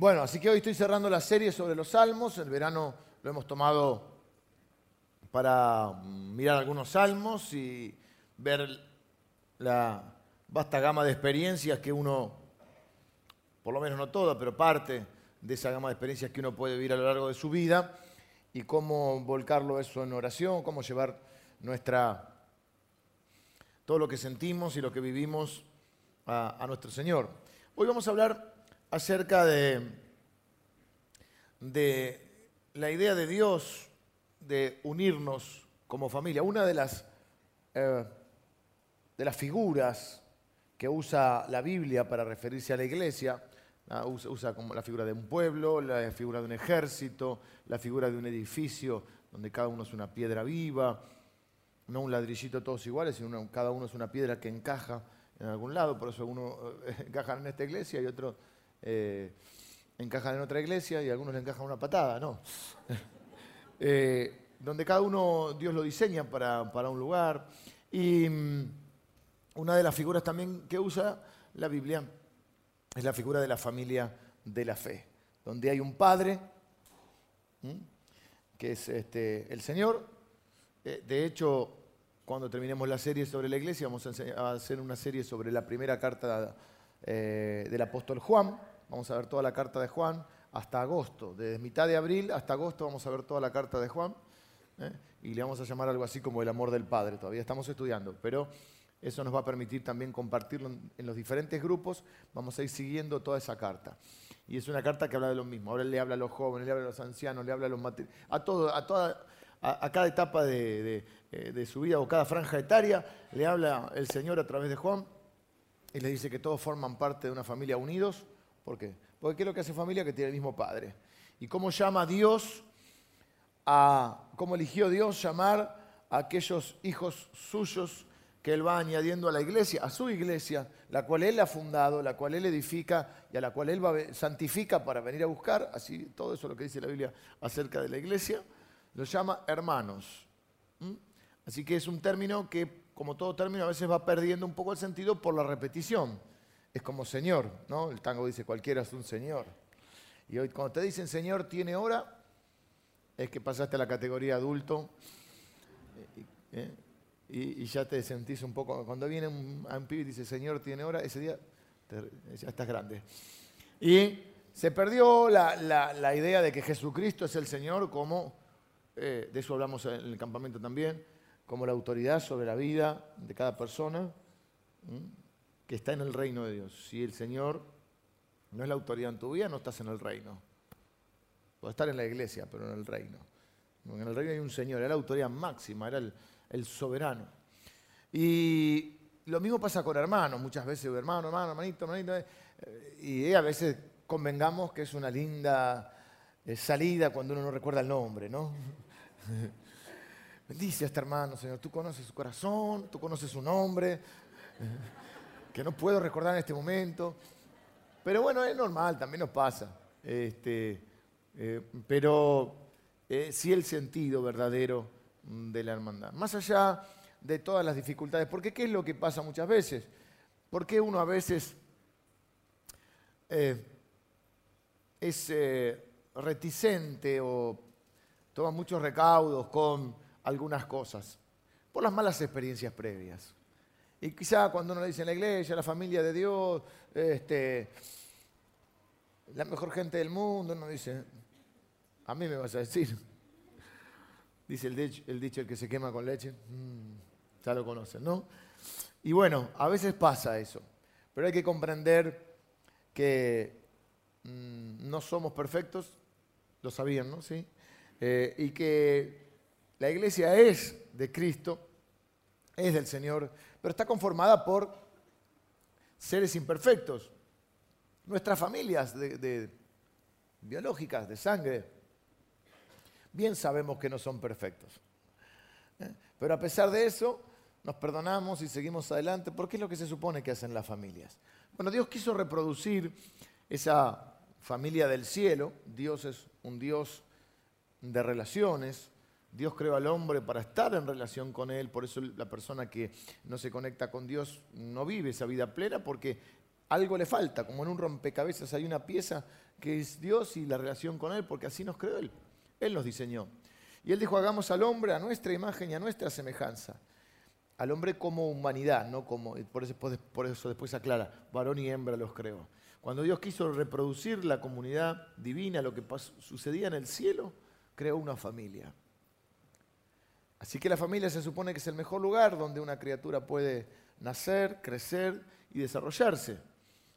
Bueno, así que hoy estoy cerrando la serie sobre los salmos. El verano lo hemos tomado para mirar algunos salmos y ver la vasta gama de experiencias que uno, por lo menos no toda, pero parte de esa gama de experiencias que uno puede vivir a lo largo de su vida y cómo volcarlo eso en oración, cómo llevar nuestra todo lo que sentimos y lo que vivimos a, a nuestro Señor. Hoy vamos a hablar acerca de, de la idea de Dios de unirnos como familia. Una de las, eh, de las figuras que usa la Biblia para referirse a la iglesia, usa, como la figura de un pueblo, la figura de un ejército, la figura de un edificio donde cada uno es una piedra viva, no un ladrillito todos iguales, sino cada uno es una piedra que encaja en algún lado, por eso uno eh, encaja en esta iglesia y otro eh, encajan en otra iglesia y algunos le encajan una patada, no. Eh, donde cada uno Dios lo diseña para, un lugar. Y mm, una de las figuras también que usa la Biblia es la figura de la familia de la fe, donde hay un padre, que es este, el Señor. Eh, de hecho, cuando terminemos la serie sobre la iglesia, vamos a, hacer una serie sobre la primera carta del apóstol Juan. Vamos a ver toda la carta de Juan hasta agosto. Desde mitad de abril hasta agosto vamos a ver toda la carta de Juan. ¿eh? Y le vamos a llamar algo así como el amor del Padre. Todavía estamos estudiando, pero eso nos va a permitir también compartirlo en los diferentes grupos. Vamos a ir siguiendo toda esa carta. Y es una carta que habla de lo mismo. Ahora le habla a los jóvenes, le habla a los ancianos, le habla a los a todo, a toda, a, cada etapa eh, de, su vida o cada franja etaria, le habla el Señor a través de Juan y le dice que todos forman parte de una familia unidos ¿Por qué? Porque ¿qué es lo que hace familia? Que tiene el mismo padre. ¿Y cómo llama Dios a, cómo eligió Dios llamar a aquellos hijos suyos que Él va añadiendo a la iglesia, a su iglesia, la cual Él ha fundado, la cual Él edifica y a la cual Él va, santifica para venir a buscar, así todo eso es lo que dice la Biblia acerca de la iglesia, lo llama hermanos. Así que es un término que, como todo término, a veces va perdiendo un poco el sentido por la repetición es como Señor, ¿no? El tango dice cualquiera es un Señor. Y hoy cuando te dicen Señor tiene hora, es que pasaste a la categoría adulto ¿eh? y, ya te sentís un poco. Cuando viene un, un pibe y dice Señor tiene hora, ese día ya estás grande. Y se perdió la, idea de que Jesucristo es el Señor como, eh, de eso hablamos en el campamento también, como la autoridad sobre la vida de cada persona que está en el reino de Dios. Si el Señor no es la autoridad en tu vida, no estás en el reino. Puedes estar en la iglesia, pero en el reino. En el reino hay un Señor, era la autoridad máxima, era el, soberano. Y lo mismo pasa con hermanos, muchas veces, hermano, hermano, hermanito, hermanito. Eh, y a veces convengamos que es una linda eh, salida cuando uno no recuerda el nombre, ¿no? Bendice a este hermano, Señor. Tú conoces su corazón, tú conoces su nombre que no puedo recordar en este momento. Pero bueno, es normal, también nos pasa. Este, eh, pero eh, sí el sentido verdadero mm, de la hermandad. Más allá de todas las dificultades, porque ¿qué es lo que pasa muchas veces? ¿Por qué uno a veces eh, es reticente o toma muchos recaudos con algunas cosas? Por las malas experiencias previas. Y quizá cuando uno le dice en la iglesia, la familia de Dios, este, la mejor gente del mundo, uno dice, a mí me vas a decir. Dice el dicho, el, que se quema con leche, mm, ya lo conocen, ¿no? Y bueno, a veces pasa eso, pero hay que comprender que mm, no somos perfectos, lo sabían, ¿no? ¿Sí? Eh, y que la iglesia es de Cristo, es del Señor pero está conformada por seres imperfectos. Nuestras familias de, biológicas, de sangre, bien sabemos que no son perfectos. ¿eh? Pero a pesar de eso, nos perdonamos y seguimos adelante, porque es lo que se supone que hacen las familias. Bueno, Dios quiso reproducir esa familia del cielo. Dios es un Dios de relaciones, Dios creó al hombre para estar en relación con Él, por eso la persona que no se conecta con Dios no vive esa vida plena, porque algo le falta, como en un rompecabezas hay una pieza que es Dios y la relación con Él, porque así nos creó Él. Él nos diseñó. Y Él dijo, hagamos al hombre a nuestra imagen y a nuestra semejanza. Al hombre como humanidad, no como, por eso, por eso después aclara, varón y hembra los creó. Cuando Dios quiso reproducir la comunidad divina, lo que sucedía en el cielo, creó una familia. Así que la familia se supone que es el mejor lugar donde una criatura puede nacer, crecer y desarrollarse.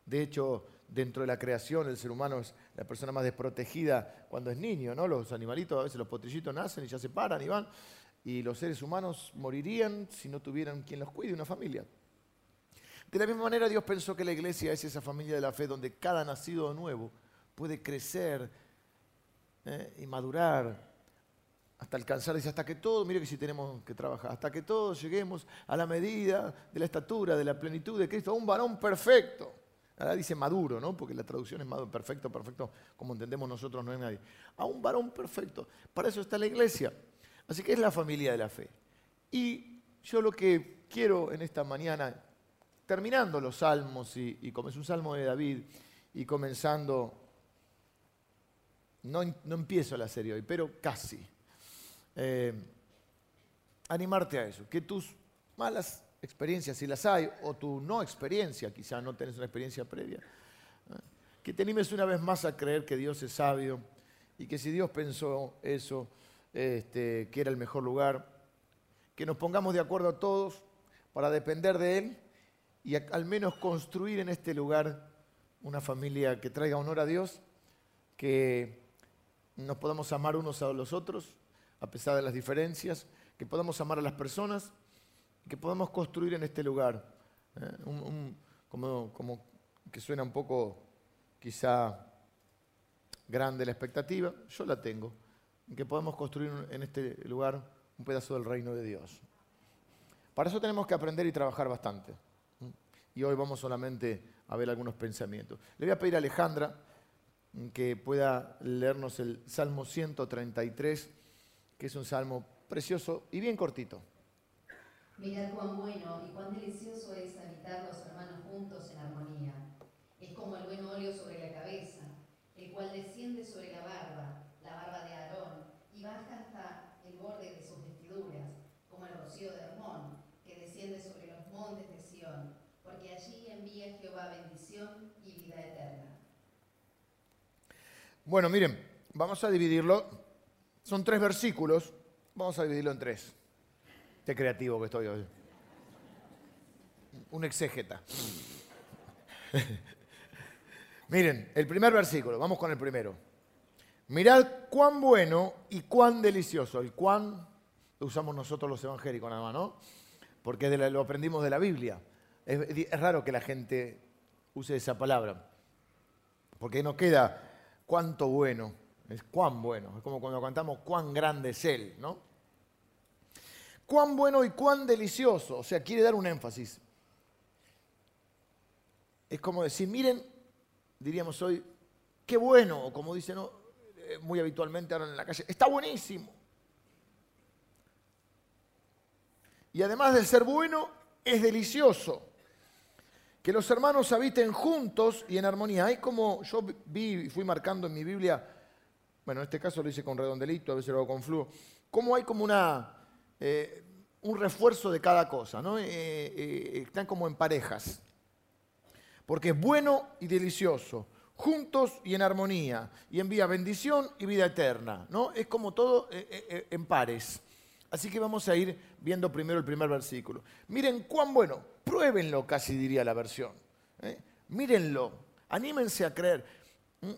De hecho, dentro de la creación, el ser humano es la persona más desprotegida cuando es niño, ¿no? Los animalitos, a veces los potrillitos nacen y ya se paran y van. Y los seres humanos morirían si no tuvieran quien los cuide, una familia. De la misma manera, Dios pensó que la iglesia es esa familia de la fe donde cada nacido nuevo puede crecer ¿eh? y madurar hasta alcanzar, dice, hasta que todos, mire que si tenemos que trabajar, hasta que todos lleguemos a la medida de la estatura, de la plenitud de Cristo, a un varón perfecto. Ahora dice maduro, ¿no? Porque la traducción es maduro, perfecto, perfecto, como entendemos nosotros, no es nadie. A un varón perfecto. Para eso está la iglesia. Así que es la familia de la fe. Y yo lo que quiero en esta mañana, terminando los salmos, y, y como es un salmo de David, y comenzando, no, no empiezo la serie hoy, pero casi eh, animarte a eso, que tus malas experiencias, si las hay, o tu no experiencia, quizá no tenés una experiencia previa, ¿eh? que te animes una vez más a creer que Dios es sabio y que si Dios pensó eso, este, que era el mejor lugar, que nos pongamos de acuerdo todos para depender de Él y al menos construir en este lugar una familia que traiga honor a Dios, que nos podamos amar unos a los otros a pesar de las diferencias, que podamos amar a las personas, que podamos construir en este lugar, ¿eh? como, como que suena un poco quizá grande la expectativa, yo la tengo, que podamos construir en este lugar un pedazo del reino de Dios. Para eso tenemos que aprender y trabajar bastante. Y hoy vamos solamente a ver algunos pensamientos. Le voy a pedir a Alejandra que pueda leernos el Salmo 133 que es un salmo precioso y bien cortito. Mirad cuán bueno y cuán delicioso es habitar los hermanos juntos en armonía. Es como el buen óleo sobre la cabeza, el cual desciende sobre la barba, la barba de Aarón, y baja hasta el borde de sus vestiduras, como el rocío de Hermón, que desciende sobre los montes de Sión, porque allí envía Jehová bendición y vida eterna. Bueno, miren, vamos a dividirlo son tres versículos. Vamos a dividirlo en tres. Qué creativo que estoy hoy. Un exégeta. Miren, el primer versículo, vamos con el primero. Mirad cuán bueno y cuán delicioso. El cuán usamos nosotros los evangélicos nada más, ¿no? Porque lo aprendimos de la Biblia. Es, raro que la gente use esa palabra. Porque no queda cuánto bueno. Es cuán bueno. Es como cuando cantamos cuán grande es Él, ¿no? Cuán bueno y cuán delicioso. O sea, quiere dar un énfasis. Es como decir, miren, diríamos hoy, qué bueno, o como dicen eh, muy habitualmente ahora en la calle, está buenísimo. Y además de ser bueno, es delicioso. Que los hermanos habiten juntos y en armonía. Hay como yo vi y fui marcando en mi Biblia bueno, en este caso lo hice con redondelito, a veces lo hago con flujo, cómo hay como una, eh, un refuerzo de cada cosa, ¿no? Eh, eh, están como en parejas, porque es bueno y delicioso, juntos y en armonía, y envía bendición y vida eterna, ¿no? Es como todo en pares. Así que vamos a ir viendo primero el primer versículo. Miren cuán bueno, pruébenlo casi diría la versión. Mírenlo, anímense a creer.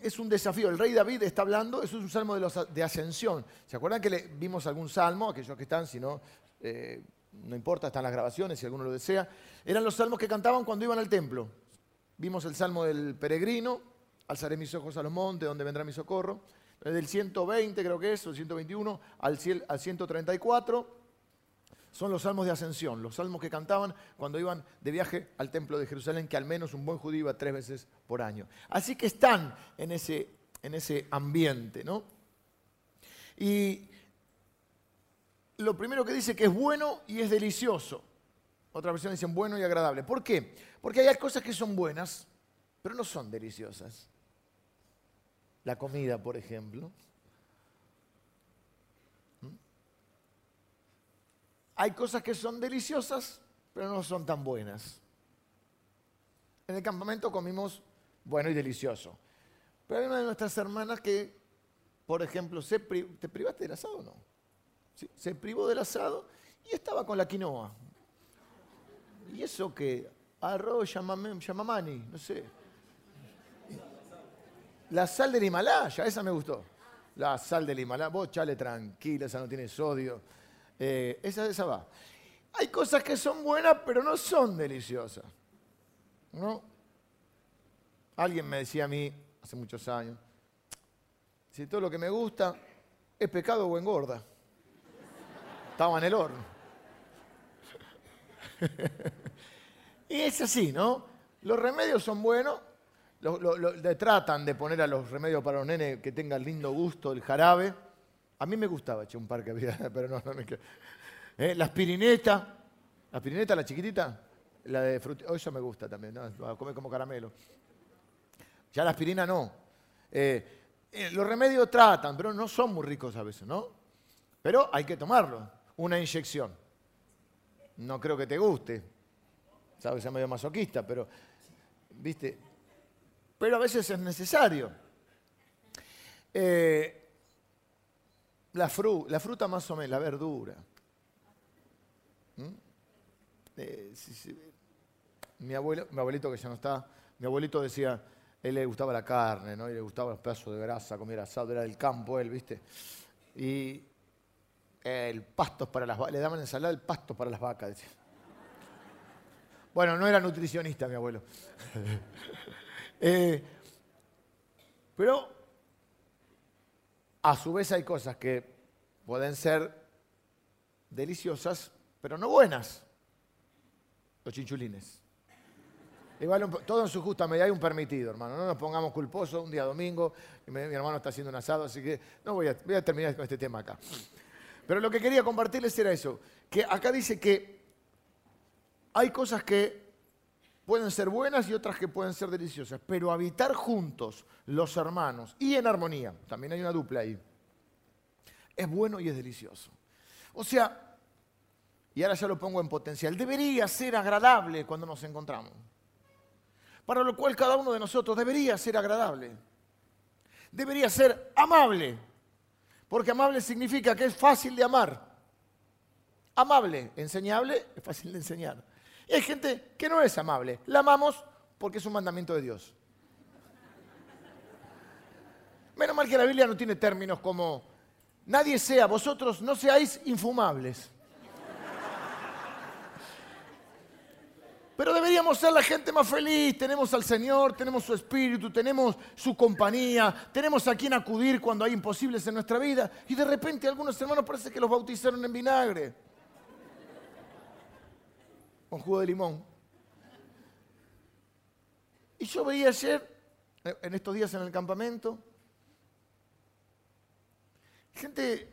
Es un desafío. El rey David está hablando, eso es un salmo de, ascensión. ¿Se acuerdan que le vimos algún salmo? Aquellos que están, si no, eh, no importa, están las grabaciones, si alguno lo desea. Eran los salmos que cantaban cuando iban al templo. Vimos el salmo del peregrino, alzaré mis ojos a los montes, donde vendrá mi socorro. Del 120 creo que es, o el 121 al 134 son los salmos de ascensión, los salmos que cantaban cuando iban de viaje al templo de Jerusalén, que al menos un buen judío iba tres veces por año. Así que están en ese, en ese ambiente, ¿no? Y lo primero que dice que es bueno y es delicioso. Otra versión dicen bueno y agradable. ¿Por qué? Porque hay cosas que son buenas pero no son deliciosas. La comida, por ejemplo. Hay cosas que son deliciosas, pero no son tan buenas. En el campamento comimos bueno y delicioso. Pero hay una de nuestras hermanas que, por ejemplo, se ¿te privaste del asado o no? Se privó del asado y estaba con la quinoa. ¿Y eso qué? Arroz, llamamani, no sé. La sal del Himalaya, esa me gustó. La sal del Himalaya, vos chale tranquila, esa no tiene sodio. Eh, esa, esa va. Hay cosas que son buenas, pero no son deliciosas. ¿No? Alguien me decía a mí, hace muchos años, si todo lo que me gusta es pecado o engorda. Estaba en el horno. y es así, ¿no? Los remedios son buenos, tratan de poner a los remedios para los nenes que tengan lindo gusto, el jarabe. A mí me gustaba, che, un par que había, pero no, no me ¿Eh? La aspirineta, la aspirineta, la chiquitita, la de frutilla, oh, me gusta también, ¿no? a comer como caramelo. Ya la aspirina no. Eh, eh, los remedios tratan, pero no son muy ricos a veces, ¿no? Pero hay que tomarlo, una inyección. No creo que te guste, sabes, es medio masoquista, pero, viste, pero a veces es necesario. Eh, la, la, fruta más o menos, la verdura. ¿Mm? Eh, mi, abuelo, mi abuelito que ya no está, mi abuelito decía, él le gustaba la carne, ¿no? Y le gustaba los pedazos de grasa, comer asado, era del campo él, ¿viste? Y el pasto para las le daban ensalada el pasto para las vacas, decía. Bueno, no era nutricionista mi abuelo. Eh, pero a su vez hay cosas que pueden ser deliciosas, pero no buenas. Los chinchulines. Igual todo en su justa medida hay un permitido, hermano. No nos pongamos culposos un día domingo y mi, hermano está haciendo un asado, así que no voy a, voy a terminar con este tema acá. Pero lo que quería compartirles era eso, que acá dice que hay cosas que pueden ser buenas y otras que pueden ser deliciosas, pero habitar juntos los hermanos y en armonía, también hay una dupla ahí, es bueno y es delicioso. O sea, y ahora ya lo pongo en potencial, debería ser agradable cuando nos encontramos. Para lo cual cada uno de nosotros debería ser agradable. Debería ser amable. Porque amable significa que es fácil de amar. Amable, enseñable, es fácil de enseñar. Y hay gente que no es amable. La amamos porque es un mandamiento de Dios. Menos mal que la Biblia no tiene términos como nadie sea, vosotros no seáis infumables. Pero deberíamos ser la gente más feliz. Tenemos al Señor, tenemos su espíritu, tenemos su compañía, tenemos a quien acudir cuando hay imposibles en nuestra vida. Y de repente algunos hermanos parece que los bautizaron en vinagre con jugo de limón. Y yo veía ayer, en estos días en el campamento, gente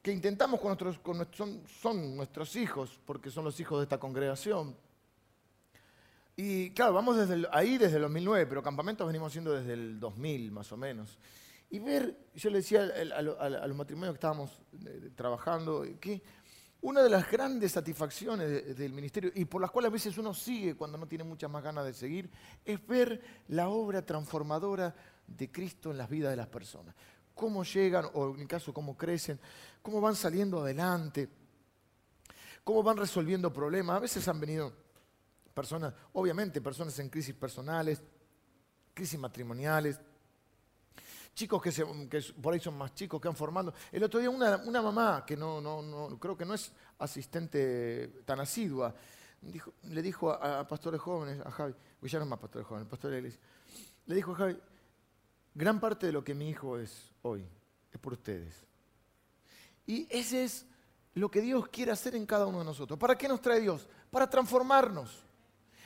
que intentamos con nuestros, con son, son, nuestros hijos, porque son los hijos de esta congregación. Y claro, vamos desde ahí desde el 2009, pero campamentos venimos haciendo desde el 2000 más o menos. Y ver, yo le decía a, los matrimonios que estábamos eh, trabajando, que una de las grandes satisfacciones del ministerio y por las cuales a veces uno sigue cuando no tiene muchas más ganas de seguir, es ver la obra transformadora de Cristo en las vidas de las personas. Cómo llegan, o en mi caso, cómo crecen, cómo van saliendo adelante, cómo van resolviendo problemas. A veces han venido personas, obviamente, personas en crisis personales, crisis matrimoniales, chicos que, por ahí son más chicos que han formado. El otro día una, mamá que no, creo que no es asistente tan asidua, le dijo a, pastores jóvenes, a Javi, ya no es más pastores jóvenes, pastor de la le dijo a Javi, gran parte de lo que mi hijo es hoy es por ustedes. Y ese es lo que Dios quiere hacer en cada uno de nosotros. ¿Para qué nos trae Dios? Para transformarnos.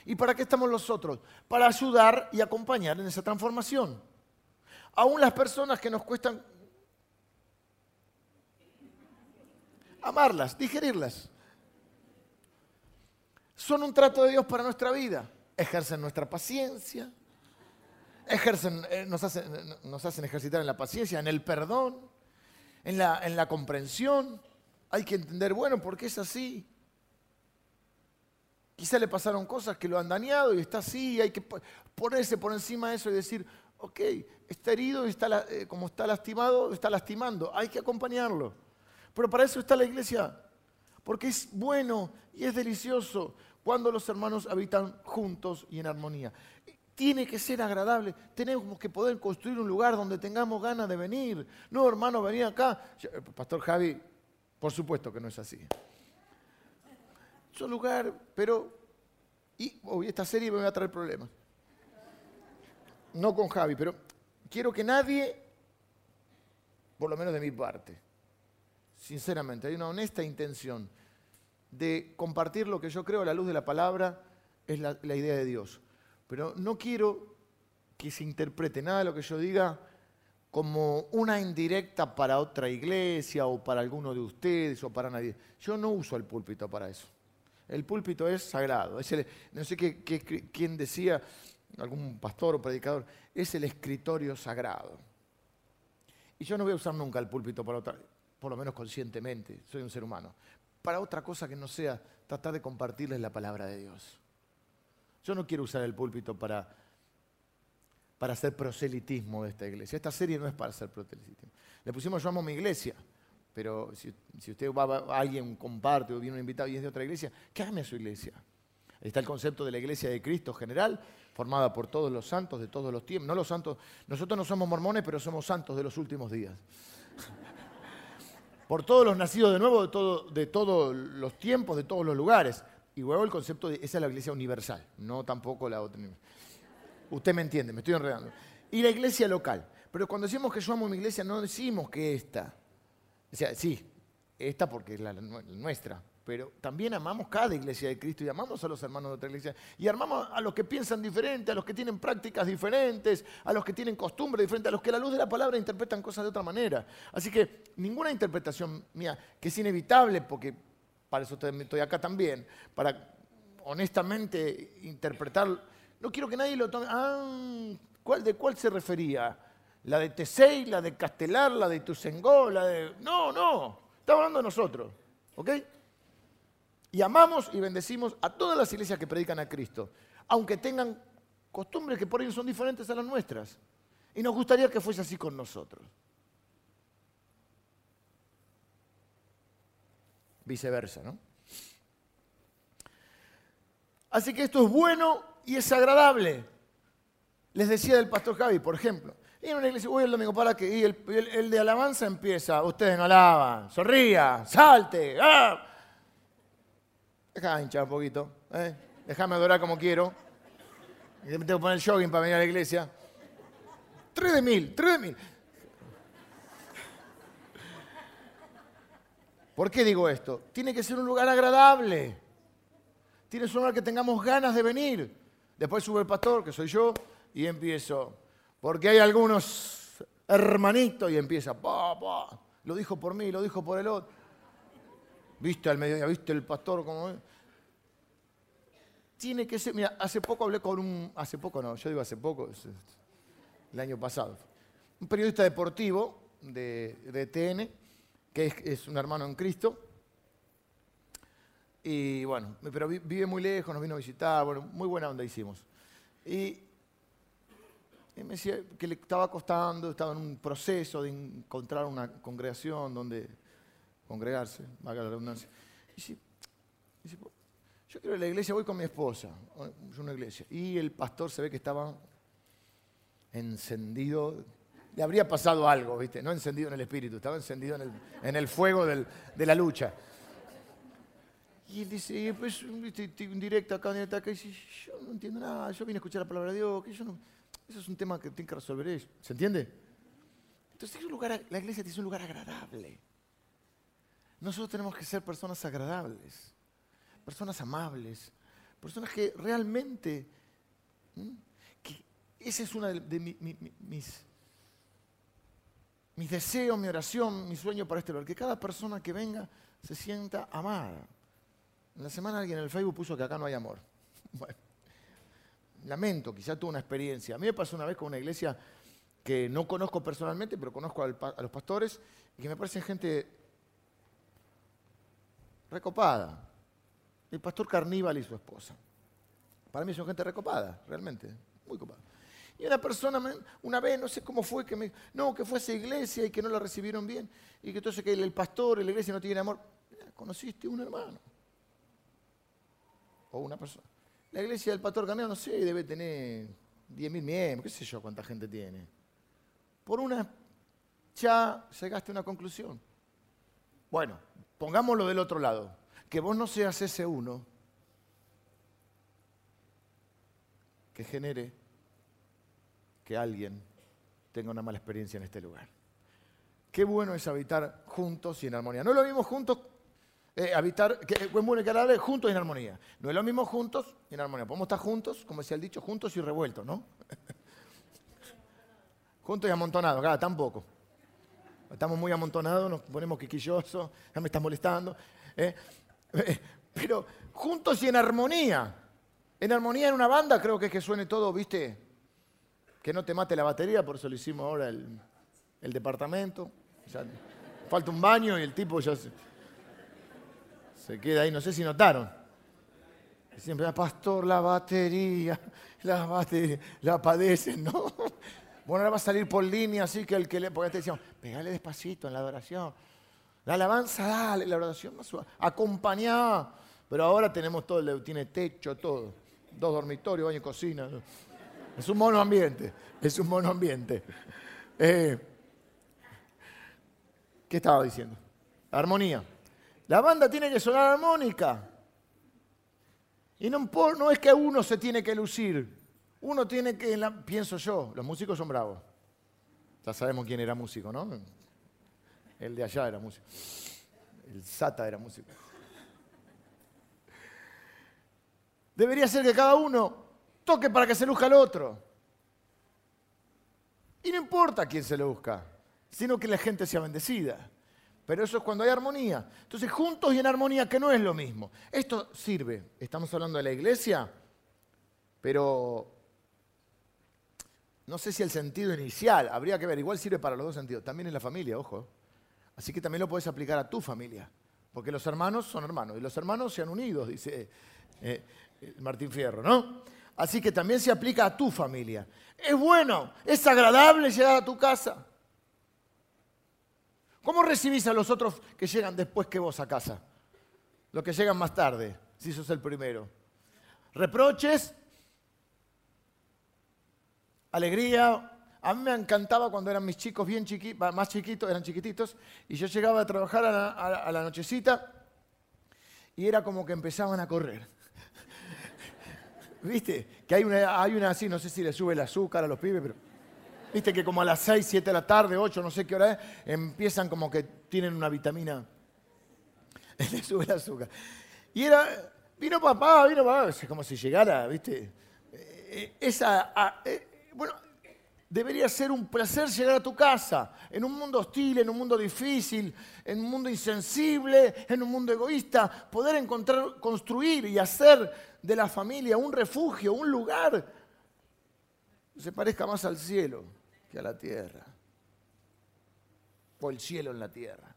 ¿Y para qué estamos nosotros? Para ayudar y acompañar en esa transformación aún las personas que nos cuestan amarlas, digerirlas. Son un trato de Dios para nuestra vida. Ejercen nuestra paciencia, ejercen, eh, nos, hacen, nos hacen ejercitar en la paciencia, en el perdón, en la, en la comprensión. Hay que entender, bueno, ¿por qué es así? Quizá le pasaron cosas que lo han dañado y está así, y hay que ponerse por encima de eso y decir, ok, está herido está, eh, como está lastimado, está lastimando, hay que acompañarlo. Pero para eso está la iglesia, porque es bueno y es delicioso cuando los hermanos habitan juntos y en armonía. Tiene que ser agradable, tenemos que poder construir un lugar donde tengamos ganas de venir. No, hermano, venir acá. Pastor Javi, por supuesto que no es así lugar, pero... Y hoy esta serie me va a traer problemas. No con Javi, pero quiero que nadie, por lo menos de mi parte, sinceramente, hay una honesta intención de compartir lo que yo creo a la luz de la palabra, es la, idea de Dios. Pero no quiero que se interprete nada de lo que yo diga como una indirecta para otra iglesia o para alguno de ustedes o para nadie. Yo no uso el púlpito para eso. El púlpito es sagrado. no sé qué, quién decía, algún pastor o predicador, es el escritorio sagrado. Y yo no voy a usar nunca el púlpito para otra, por lo menos conscientemente, soy un ser humano, para otra cosa que no sea tratar de compartirles la palabra de Dios. Yo no quiero usar el púlpito para, para hacer proselitismo de esta iglesia. Esta serie no es para hacer proselitismo. Le pusimos yo amo mi iglesia pero si, usted va, alguien comparte o viene un invitado y es de otra iglesia, ¿qué a su iglesia. está el concepto de la iglesia de Cristo general, formada por todos los santos de todos los tiempos. No los santos, nosotros no somos mormones, pero somos santos de los últimos días. por todos los nacidos de nuevo de, de todos los tiempos, de todos los lugares. Y luego el concepto de esa es la iglesia universal, no tampoco la otra. Usted me entiende, me estoy enredando. Y la iglesia local. Pero cuando decimos que yo amo mi iglesia, no decimos que esta. O sea, sí, esta porque es la nuestra, pero también amamos cada iglesia de Cristo y amamos a los hermanos de otra iglesia y amamos a los que piensan diferente, a los que tienen prácticas diferentes, a los que tienen costumbres diferentes, a los que a la luz de la palabra interpretan cosas de otra manera. Así que ninguna interpretación mía, que es inevitable porque para eso estoy acá también, para honestamente interpretar, no quiero que nadie lo tome, ah, ¿de cuál se refería? la de Tesei, la de Castelar, la de Ituzaingó, la de... No, no, estamos hablando de nosotros, ¿ok? Y amamos y bendecimos a todas las iglesias que predican a Cristo, aunque tengan costumbres que por ellos son diferentes a las nuestras. Y nos gustaría que fuese así con nosotros. Viceversa, ¿no? Así que esto es bueno y es agradable. Les decía del pastor Javi, por ejemplo, y en una iglesia, voy el domingo para que, el, de alabanza empieza, ustedes no alaban, sonría, salte, ¡ah! Deja hinchar un poquito, ¿eh? déjame adorar como quiero. Y tengo que poner el jogging para venir a la iglesia. Tres de mil, tres de mil. ¿Por qué digo esto? Tiene que ser un lugar agradable. Tiene que ser un lugar que tengamos ganas de venir. Después sube el pastor, que soy yo, y empiezo. Porque hay algunos hermanitos y empieza, pa, pa, lo dijo por mí, lo dijo por el otro. ¿Viste al mediodía? ¿Viste el pastor como Tiene que ser, mira, hace poco hablé con un, hace poco no, yo digo hace poco, el año pasado, un periodista deportivo de, de TN, que es, un hermano en Cristo, y bueno, pero vive muy lejos, nos vino a visitar, bueno, muy buena onda hicimos. Y me decía que le estaba costando, estaba en un proceso de encontrar una congregación donde congregarse, valga la redundancia. Y dice, yo quiero ir a la iglesia, voy con mi esposa, yo una iglesia. Y el pastor se ve que estaba encendido, le habría pasado algo, ¿viste? No encendido en el espíritu, estaba encendido en el, en el fuego de la lucha. Y él dice, y un directo acá, directo acá, y dice, yo no entiendo nada, yo vine a escuchar la palabra de Dios, que yo eso es un tema que tiene que resolver ¿Se entiende? Entonces, un lugar, la iglesia tiene un lugar agradable. Nosotros tenemos que ser personas agradables, personas amables, personas que realmente, que ese es uno de, mis, mis deseos, mi oración, mi sueño para este lugar, que cada persona que venga se sienta amada. En la semana alguien en el Facebook puso que acá no hay amor. Bueno, lamento, quizá tuvo una experiencia. A mí me pasó una vez con una iglesia que no conozco personalmente, pero conozco a los pastores y que me parecen gente recopada. El pastor Carníbal y su esposa. Para mí son gente recopada, realmente, muy copada. Y una persona, una vez, no sé cómo fue, que me, no, que fue a esa iglesia y que no la recibieron bien, y que entonces que el pastor y la iglesia no tienen amor. Conociste un hermano. O una persona. La iglesia del pastor Carníbal, no sé, debe tener 10.000 miembros, qué sé yo cuánta gente tiene. Por una, ya llegaste a una conclusión. Bueno, pongámoslo del otro lado. Que vos no seas ese uno que genere que alguien tenga una mala experiencia en este lugar. Qué bueno es habitar juntos y en armonía. No es lo mismo juntos, eh, habitar, que, es bueno que juntos y en armonía. No es lo mismo juntos y en armonía. Podemos estar juntos, como decía el dicho, juntos y revueltos, ¿no? juntos y amontonados, claro, tampoco. Estamos muy amontonados, nos ponemos quiquillosos, ya me estás molestando. ¿eh? Pero juntos y en armonía. En armonía en una banda creo que es que suene todo, viste, que no te mate la batería, por eso lo hicimos ahora el, departamento. falta un baño y el tipo ya se, queda ahí, no sé si notaron. Siempre, ah, pastor, la batería, la batería, la padecen, ¿no? Bueno, ahora va a salir por línea, así que el que le, porque te decíamos, pegale despacito en la adoración. La alabanza, dale, la oración más suave. Acompañá. Pero ahora tenemos todo, tiene techo, todo dos dormitorios, baño y cocina. Es un mono ambiente, es un mono ambiente. Eh, ¿Qué estaba diciendo? Armonía. La banda tiene que sonar armónica. Y no, no es que uno se tiene que lucir. Uno tiene que, pienso yo, los músicos son bravos. Ya sabemos quién era músico, ¿no? El de allá era músico. El Sata era músico. Debería ser que cada uno toque para que se luzca al otro. Y no importa quién se luzca, sino que la gente sea bendecida. Pero eso es cuando hay armonía. Entonces, juntos y en armonía, que no es lo mismo. Esto sirve. Estamos hablando de la iglesia, pero no sé si el sentido inicial, habría que ver, igual sirve para los dos sentidos. También en la familia, ojo. Así que también lo puedes aplicar a tu familia. Porque los hermanos son hermanos y los hermanos se han unido, dice eh, Martín Fierro, ¿no? Así que también se aplica a tu familia. Es bueno, es agradable llegar a tu casa. ¿Cómo recibís a los otros que llegan después que vos a casa? Los que llegan más tarde, si sos el primero. Reproches, alegría. A mí me encantaba cuando eran mis chicos bien chiquitos, más chiquitos, eran chiquititos, y yo llegaba a trabajar a la, a nochecita y era como que empezaban a correr. ¿Viste? Que hay una, hay una así, no sé si le sube el azúcar a los pibes, pero. Viste que como a las 6, 7 de la tarde, 8, no sé qué hora es, empiezan como que tienen una vitamina. Le sube el azúcar. Y era, vino papá, vino papá, es como si llegara, ¿viste? Eh, esa, eh, bueno, Debería ser un placer llegar a tu casa, en un mundo hostil, en un mundo difícil, en un mundo insensible, en un mundo egoísta, poder encontrar, construir y hacer de la familia un refugio, un lugar que se parezca más al cielo que a la tierra, o el cielo en la tierra.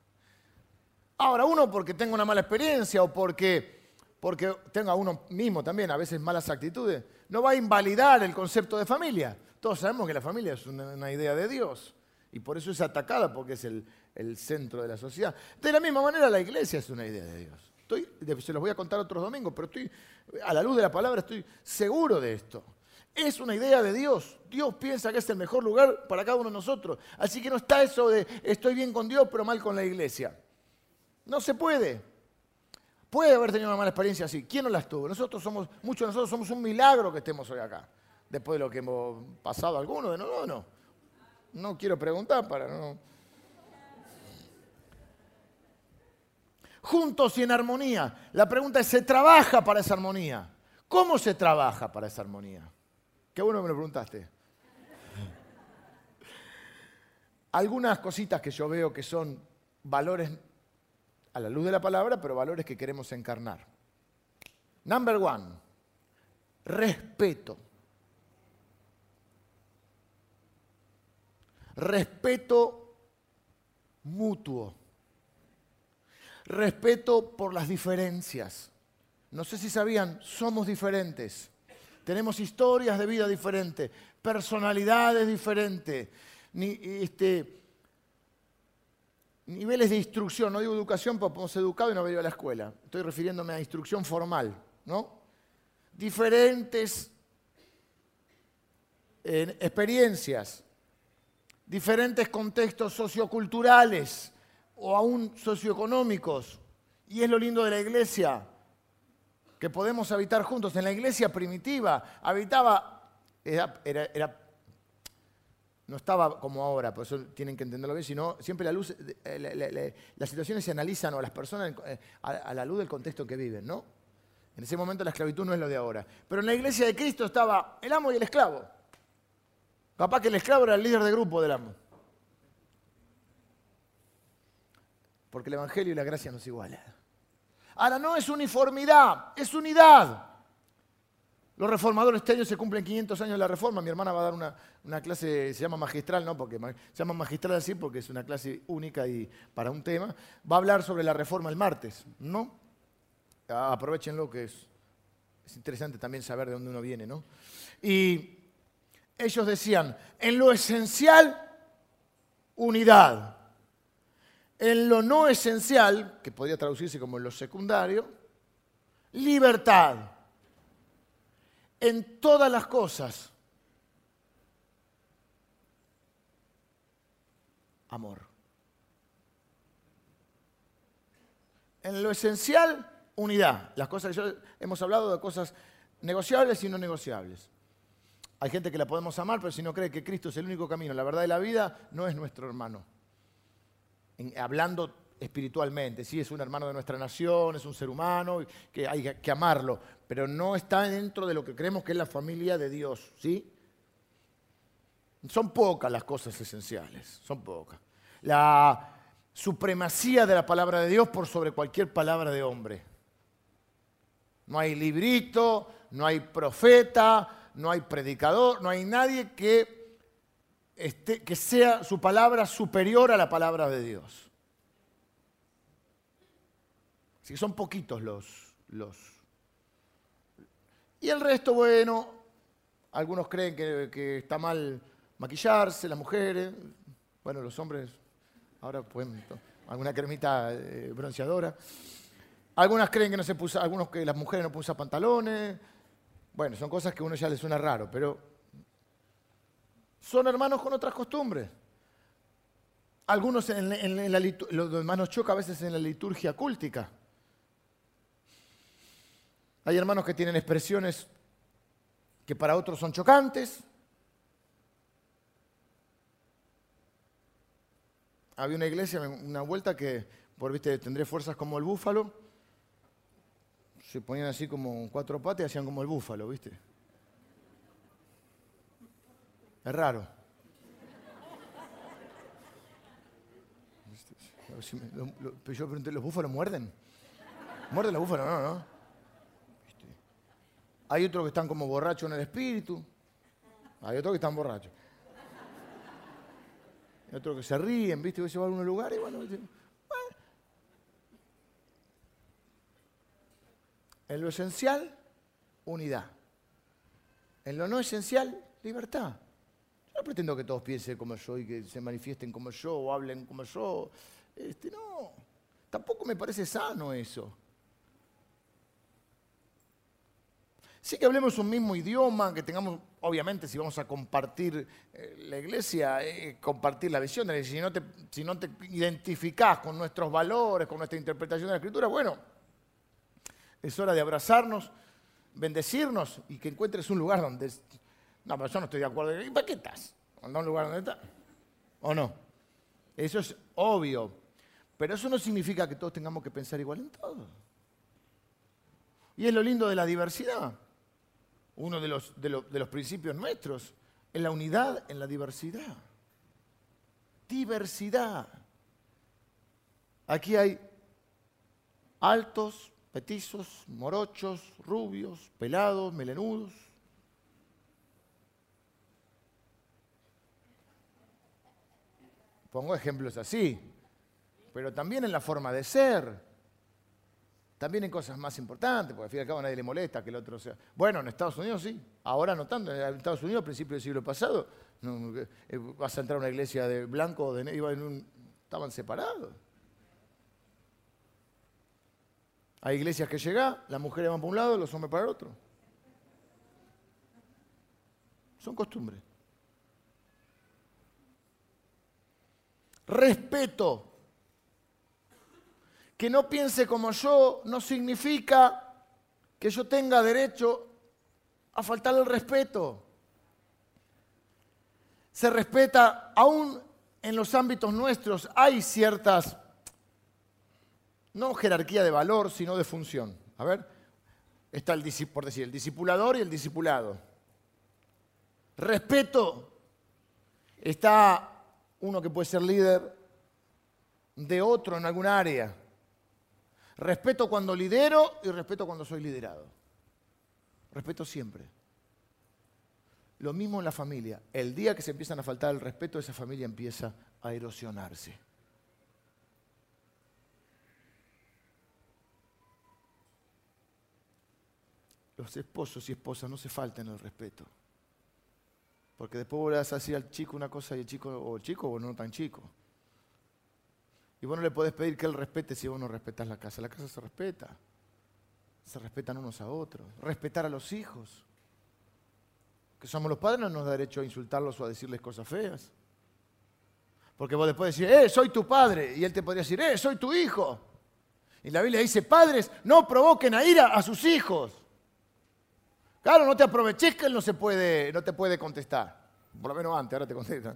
Ahora, uno porque tenga una mala experiencia o porque, porque tenga uno mismo también a veces malas actitudes, no va a invalidar el concepto de familia. Todos sabemos que la familia es una, idea de Dios y por eso es atacada porque es el, centro de la sociedad. De la misma manera la iglesia es una idea de Dios. Se los voy a contar otros domingos, pero estoy, a la luz de la palabra estoy seguro de esto. Es una idea de Dios. Dios piensa que es el mejor lugar para cada uno de nosotros. Así que no está eso de estoy bien con Dios, pero mal con la iglesia. No se puede. Puede haber tenido una mala experiencia así. ¿Quién no las tuvo? Nosotros somos, muchos de nosotros somos un milagro que estemos hoy acá después de lo que hemos pasado algunos de no, no, no. Quiero preguntar para no. Juntos y en armonía. La pregunta es, ¿se trabaja para esa armonía? ¿Cómo se trabaja para esa armonía? Qué bueno que me lo preguntaste. Algunas cositas que yo veo que son valores a la luz de la palabra, pero valores que queremos encarnar. Number one, respeto. Respeto mutuo, respeto por las diferencias. No sé si sabían, somos diferentes. Tenemos historias de vida diferentes, personalidades diferentes, este, niveles de instrucción. No digo educación porque hemos educado y no venido a la escuela. Estoy refiriéndome a instrucción formal, ¿no? Diferentes experiencias, diferentes contextos socioculturales o aún socioeconómicos. Y es lo lindo de la iglesia, que podemos habitar juntos. En la iglesia primitiva habitaba, era, no estaba como ahora, por eso tienen que entenderlo bien, sino siempre la luz, eh, las situaciones se analizan o las personas eh, a, la luz del contexto que viven, ¿no? En ese momento la esclavitud no es lo de ahora. Pero en la iglesia de Cristo estaba el amo y el esclavo. Capaz que el esclavo era el líder de grupo del amo. Porque el Evangelio y la gracia no se igualan. Ahora no es uniformidad, es unidad. Los reformadores este año se cumplen 500 años de la reforma. Mi hermana va a dar una, clase, se llama magistral, ¿no? Porque se llama magistral así porque es una clase única y para un tema. Va a hablar sobre la reforma el martes, ¿no? Aprovechenlo que es, es interesante también saber de dónde uno viene, ¿no? Y ellos decían, en lo esencial, unidad. En lo no esencial, que podría traducirse como en lo secundario, libertad. En todas las cosas, amor. En lo esencial, unidad. Las cosas que hemos hablado de cosas negociables y no negociables. Hay gente que la podemos amar, pero si no cree que Cristo es el único camino, la verdad de la vida, no es nuestro hermano. hablando espiritualmente, sí, es un hermano de nuestra nación, es un ser humano, que hay que amarlo, pero no está dentro de lo que creemos que es la familia de Dios, ¿sí? Son pocas las cosas esenciales, son pocas. La supremacía de la palabra de Dios por sobre cualquier palabra de hombre. No hay librito, no hay profeta, no hay predicador, no hay nadie que, que sea su palabra superior a la palabra de Dios. Que son poquitos los, los. Y el resto, bueno, algunos creen que, está mal maquillarse, las mujeres, bueno, los hombres ahora pueden, alguna cremita eh, bronceadora. Algunas creen que no se puso, algunos que las mujeres no pusan pantalones, bueno, son cosas que a uno ya le suena raro, pero son hermanos con otras costumbres. Algunos en, en, la, los hermanos choca a veces en la liturgia cúltica. Hay hermanos que tienen expresiones que para otros son chocantes. Había una iglesia, una vuelta que, por viste, tendré fuerzas como el búfalo se ponían así como cuatro patas y hacían como el búfalo, ¿viste? Es raro. yo pregunté, ¿los búfalos muerden? ¿Muerden los búfalos? No, no. Hay otros que están como borrachos en el espíritu. Hay otros que están borrachos. Hay otros que se ríen, ¿viste? Se van a algunos lugares y bueno, En lo esencial, unidad. En lo no esencial, libertad. Yo no pretendo que todos piensen como yo y que se manifiesten como yo o hablen como yo. Este, no, tampoco me parece sano eso. Sí que hablemos un mismo idioma, que tengamos, obviamente, si vamos a compartir eh, la iglesia, eh, compartir la visión de Si no, te, si no te identificás con nuestros valores, con nuestra interpretación de la escritura, bueno, es hora de abrazarnos, bendecirnos y que encuentres un lugar donde... No, pero yo no estoy de acuerdo. ¿Y para qué estás? ¿Anda un lugar donde estás? ¿O no? Eso es obvio. Pero eso no significa que todos tengamos que pensar igual en todo. Y es lo lindo de la diversidad. Uno de los, de, de los principios nuestros es la unidad en la diversidad. Diversidad. Aquí hay altos, petizos, morochos, rubios, pelados, melenudos. Pongo ejemplos así, pero también en la forma de ser. También en cosas más importantes, porque al fin y al cabo a nadie le molesta que el otro sea. Bueno, en Estados Unidos sí, ahora no tanto. En Estados Unidos, a principios del siglo pasado, eh, vas a entrar a una iglesia de blanco de negro, estaban separados. Hay iglesias que llegan, las mujeres van para un lado, los hombres para el otro. Son costumbres. Respeto. Que no piense como yo no significa que yo tenga derecho a faltar el respeto. Se respeta, aún en los ámbitos nuestros hay ciertas, no jerarquía de valor, sino de función. A ver, está el, por decir, el discipulador y el discipulado. Respeto, está uno que puede ser líder de otro en algún área. Respeto cuando lidero y respeto cuando soy liderado. Respeto siempre. Lo mismo en la familia. El día que se empiezan a faltar el respeto, esa familia empieza a erosionarse. Los esposos y esposas no se falten el respeto. Porque después vos le vas a decir al chico una cosa y el chico, o el chico o no tan chico. Y vos no le podés pedir que él respete si vos no respetas la casa. La casa se respeta. Se respetan unos a otros. Respetar a los hijos. Que somos los padres no nos da derecho a insultarlos o a decirles cosas feas. Porque vos después decís, eh, soy tu padre. Y él te podría decir, eh, soy tu hijo. Y la Biblia dice, padres, no provoquen a ira a sus hijos. Claro, no te aproveches que él no, se puede, no te puede contestar. Por lo menos antes, ahora te contesta.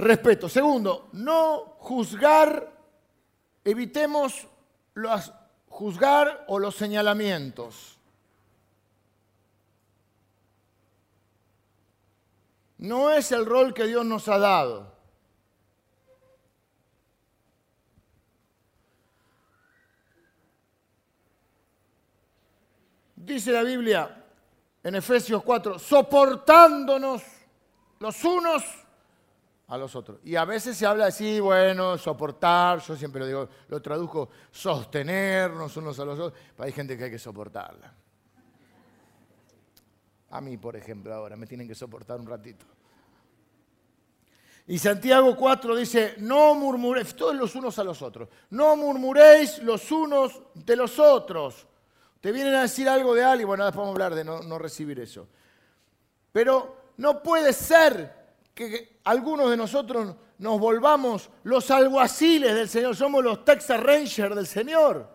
respeto. Segundo, no juzgar, evitemos los juzgar o los señalamientos. No es el rol que Dios nos ha dado. Dice la Biblia en Efesios 4, soportándonos los unos a los otros. Y a veces se habla así, bueno, soportar, yo siempre lo digo, lo traduzco, sostenernos unos a los otros, pero hay gente que hay que soportarla. A mí, por ejemplo, ahora me tienen que soportar un ratito. Y Santiago 4 dice, no murmuréis, todos los unos a los otros, no murmuréis los unos de los otros. Te vienen a decir algo de alguien, bueno, después vamos a hablar de no, recibir eso. Pero no puede ser que algunos de nosotros nos volvamos los alguaciles del Señor, somos los Texas Rangers del Señor.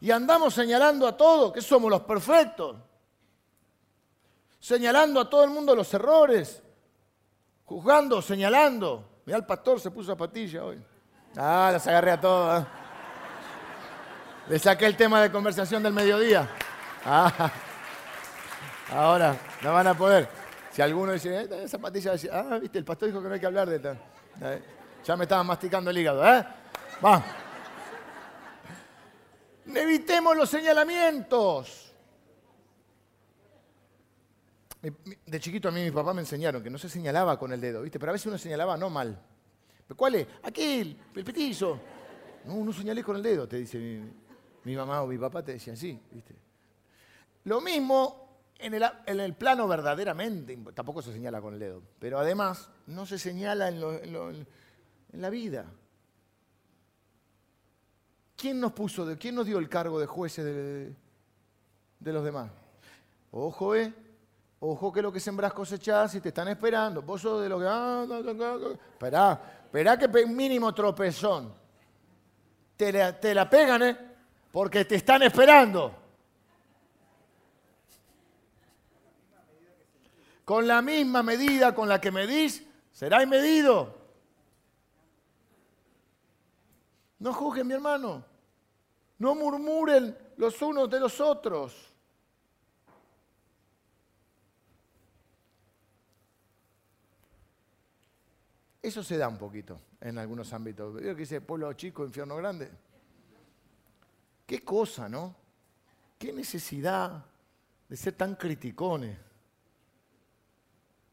Y andamos señalando a todos que somos los perfectos. Señalando a todo el mundo los errores. Juzgando, señalando. Mira, el pastor se puso zapatilla hoy. Ah, las agarré a todas. Le saqué el tema de conversación del mediodía. Ah, ahora, no van a poder. Si alguno dice, eh, esa patilla, ah, viste, el pastor dijo que no hay que hablar de esto. Eh, ya me estaban masticando el hígado, ¿eh? Va. Evitemos los señalamientos. De chiquito a mí mi papá me enseñaron que no se señalaba con el dedo, ¿viste? Pero a veces uno señalaba no mal. ¿Pero cuál es? Aquel, el petizo. No, no señalé con el dedo, te dice mi, mamá o mi papá, te decía así, ¿viste? Lo mismo en el, plano verdaderamente, tampoco se señala con el dedo, pero además no se señala en, la vida. ¿Quién nos puso, de, quién nos dio el cargo de jueces de, los demás? Ojo, eh, ojo que lo que sembras cosechás y te están esperando. Vos sos de los que... Ah, esperá, esperá que mínimo tropezón. Te te la pegan, ¿eh? Porque te están esperando. con la misma medida con la que medís, será medido. No juzguen, mi hermano. No murmuren los unos de los otros. Eso se da un poquito en algunos ámbitos. Veo que dice pueblo chico, infierno grande. Qué cosa, ¿no? Qué necesidad de ser tan criticones.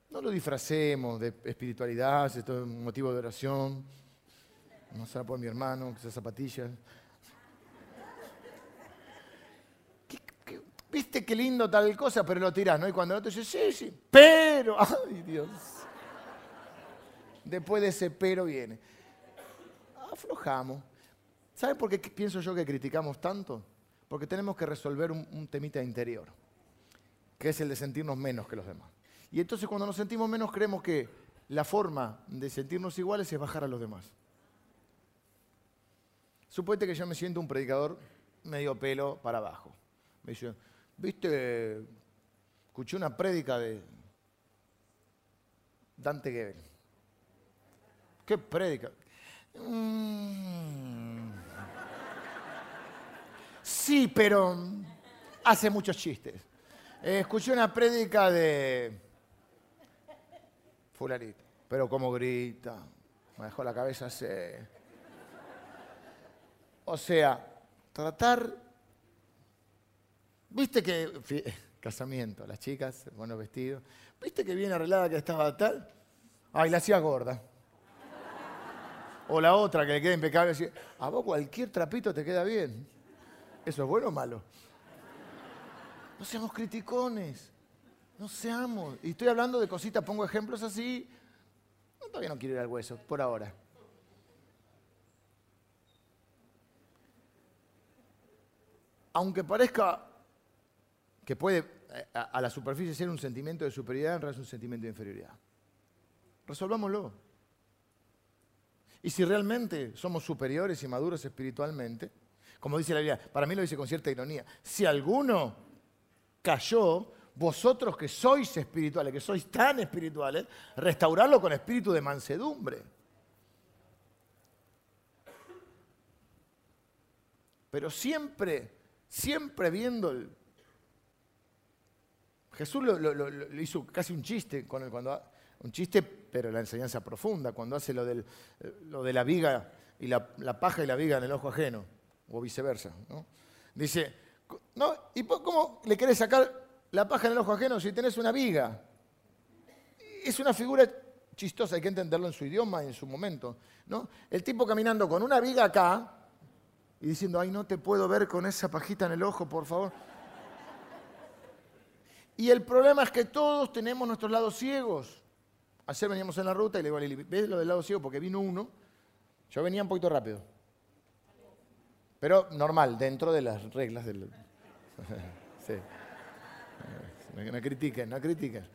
No lo disfracemos de espiritualidad, esto es motivo de oración. No será por mi hermano, que esas zapatillas. ¿Viste qué lindo tal cosa? Pero lo tirás, ¿no? Y cuando el otro dice, sí, sí, pero, ay Dios. Después de ese pero viene. Aflojamos. ¿Sabe por qué pienso yo que criticamos tanto? Porque tenemos que resolver un, temita interior, que es el de sentirnos menos que los demás. Y entonces cuando nos sentimos menos creemos que la forma de sentirnos iguales es bajar a los demás. Suponete que yo me siento un predicador medio pelo para abajo. Me dice, viste, escuché una prédica de Dante Gebel. ¿Qué prédica? Mm. Sí, pero hace muchos chistes. Eh, escuché una prédica de fulanito, pero como grita, me dejó la cabeza así. O sea, tratar, viste que, casamiento, las chicas, buenos vestidos, viste que bien arreglada que estaba tal, ay, la hacía gorda. O la otra que le queda impecable, así, a vos cualquier trapito te queda bien. ¿Eso es bueno o malo? No seamos criticones. No seamos. Y estoy hablando de cositas, pongo ejemplos así. todavía no quiero ir al hueso, por ahora. Aunque parezca que puede eh, a, la superficie ser un sentimiento de superioridad, en realidad es un sentimiento de inferioridad. Resolvámoslo. Y si realmente somos superiores y maduros espiritualmente, como dice la Biblia, para mí lo dice con cierta ironía, si alguno cayó, vosotros que sois espirituales, que sois tan espirituales, restaurarlo con espíritu de mansedumbre. Pero siempre, siempre viendo el... Jesús lo, hizo casi un chiste cuando un chiste, pero la enseñanza profunda, cuando hace lo, del, lo de la viga y la, paja y la viga en el ojo ajeno, o viceversa. Dice, ¿no? ¿y cómo le querés sacar la paja en el ojo ajeno si tenés una viga. Es una figura chistosa, hay que entenderlo en su idioma y en su momento. ¿no? El tipo caminando con una viga acá y diciendo, ay, no te puedo ver con esa pajita en el ojo, por favor. Y el problema es que todos tenemos nuestros lados ciegos. Ayer veníamos en la ruta y le digo a Lili, ¿ves lo del lado ciego? Porque vino uno. Yo venía un poquito rápido. Pero normal, dentro de las reglas del... sí. No critiquen, no critiquen.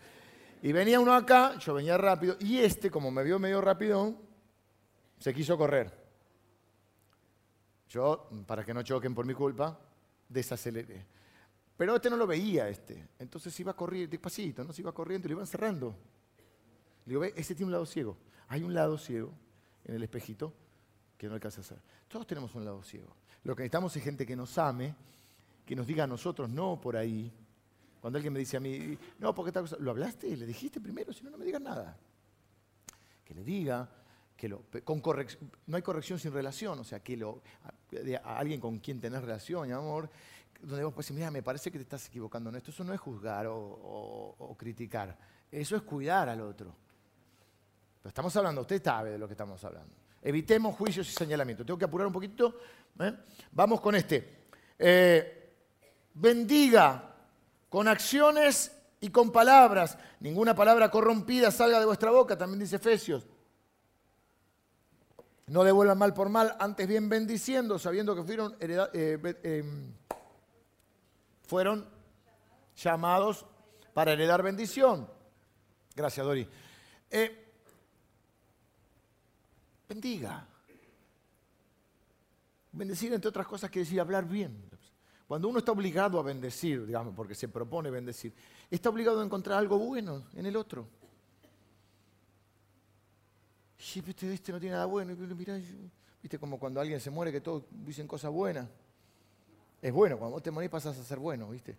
Y venía uno acá, yo venía rápido, y este, como me vio medio rápido, se quiso correr. Yo, para que no choquen por mi culpa, desaceleré. Pero este no lo veía, este. Entonces iba corriendo, despacito, ¿no? Se iba corriendo y lo iban cerrando. Le digo, ve, ese tiene un lado ciego. Hay un lado ciego en el espejito que no alcanza a hacer. Todos tenemos un lado ciego. Lo que necesitamos es gente que nos ame, que nos diga a nosotros, no por ahí, cuando alguien me dice a mí, no, porque tal cosa, ¿lo hablaste? ¿Le dijiste primero? Si no, no me digas nada. Que le diga, que lo, con corrección, no hay corrección sin relación, o sea, que lo, a, alguien con quien tenés relación y amor, donde vos puedes mira, me parece que te estás equivocando en esto. Eso no es juzgar o, criticar, eso es cuidar al otro. Pero estamos hablando, usted sabe de lo que estamos hablando. Evitemos juicios y señalamientos. Tengo que apurar un poquito. ¿Eh? Vamos con este. Eh, bendiga con acciones y con palabras. Ninguna palabra corrompida salga de vuestra boca, también dice Efesios. No devuelvan mal por mal, antes bien bendiciendo, sabiendo que fueron, eh, fueron llamados para heredar bendición. Gracias, Dori. Bendiga. Bendecir, entre otras cosas, quiere decir hablar bien. Cuando uno está obligado a bendecir, digamos, porque se propone bendecir, está obligado a encontrar algo bueno en el otro. Sí, viste, este no tiene nada bueno. viste como cuando alguien se muere que todos dicen cosas buenas. Es bueno, cuando vos te morís pasas a ser bueno, ¿viste?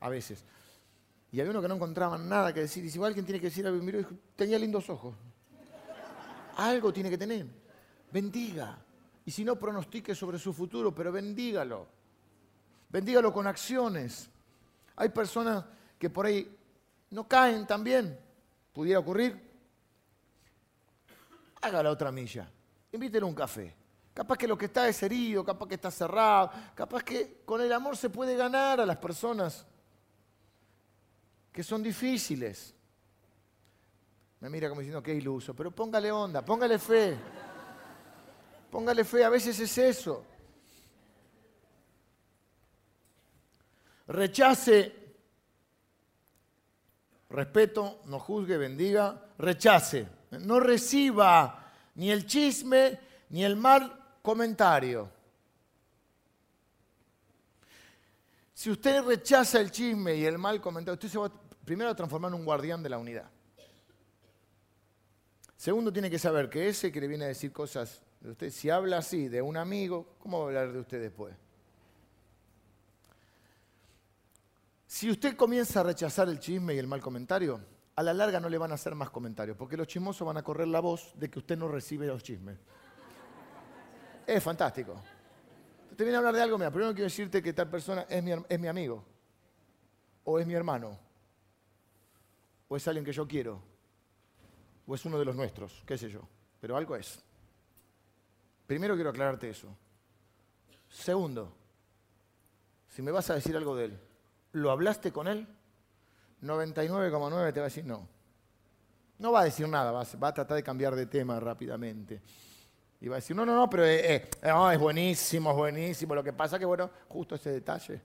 A veces. Y había uno que no encontraba nada que decir. Y si alguien tiene que decir algo, miró tenía lindos ojos. Algo tiene que tener. Bendiga. Y si no, pronostique sobre su futuro, pero bendígalo. Bendígalo con acciones. Hay personas que por ahí no caen también. ¿Pudiera ocurrir? Haga la otra milla. Invítelo a un café. Capaz que lo que está es herido, capaz que está cerrado, capaz que con el amor se puede ganar a las personas que son difíciles. Me mira como diciendo que iluso, pero póngale onda, póngale fe. Póngale fe, a veces es eso. Rechace, respeto, no juzgue, bendiga, rechace. No reciba ni el chisme ni el mal comentario. Si usted rechaza el chisme y el mal comentario, usted se va primero a transformar en un guardián de la unidad. Segundo, tiene que saber que ese que le viene a decir cosas usted, si habla así de un amigo, ¿cómo va a hablar de usted después? Si usted comienza a rechazar el chisme y el mal comentario, a la larga no le van a hacer más comentarios, porque los chismosos van a correr la voz de que usted no recibe los chismes. Es fantástico. Te viene a hablar de algo, mira, primero quiero decirte que tal persona es mi amigo, o es mi hermano, o es alguien que yo quiero, o es uno de los nuestros, qué sé yo, pero algo es. Primero quiero aclararte eso. Segundo, si me vas a decir algo de él, ¿lo hablaste con él? 99,9 te va a decir no. No va a decir nada, va a, tratar de cambiar de tema rápidamente. Y va a decir, no, no, no, pero eh, es buenísimo, es buenísimo. Lo que pasa que, bueno, justo ese detalle.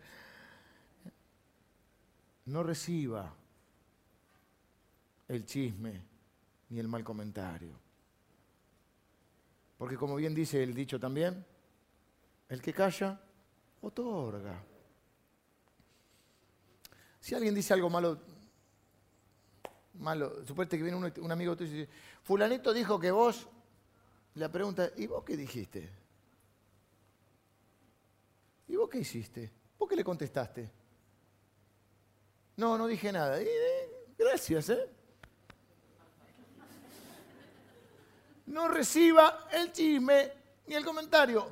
No reciba el chisme ni el mal comentario. Porque como bien dice el dicho también, el que calla, otorga. Si alguien dice algo malo, malo, supuestamente que viene un, amigo tuyo y dice, fulanito dijo que vos, la pregunta, ¿y vos qué dijiste? ¿Y vos qué hiciste? ¿Vos qué le contestaste? No, no dije nada. Eh, gracias, ¿eh? No reciba el chisme ni el comentario.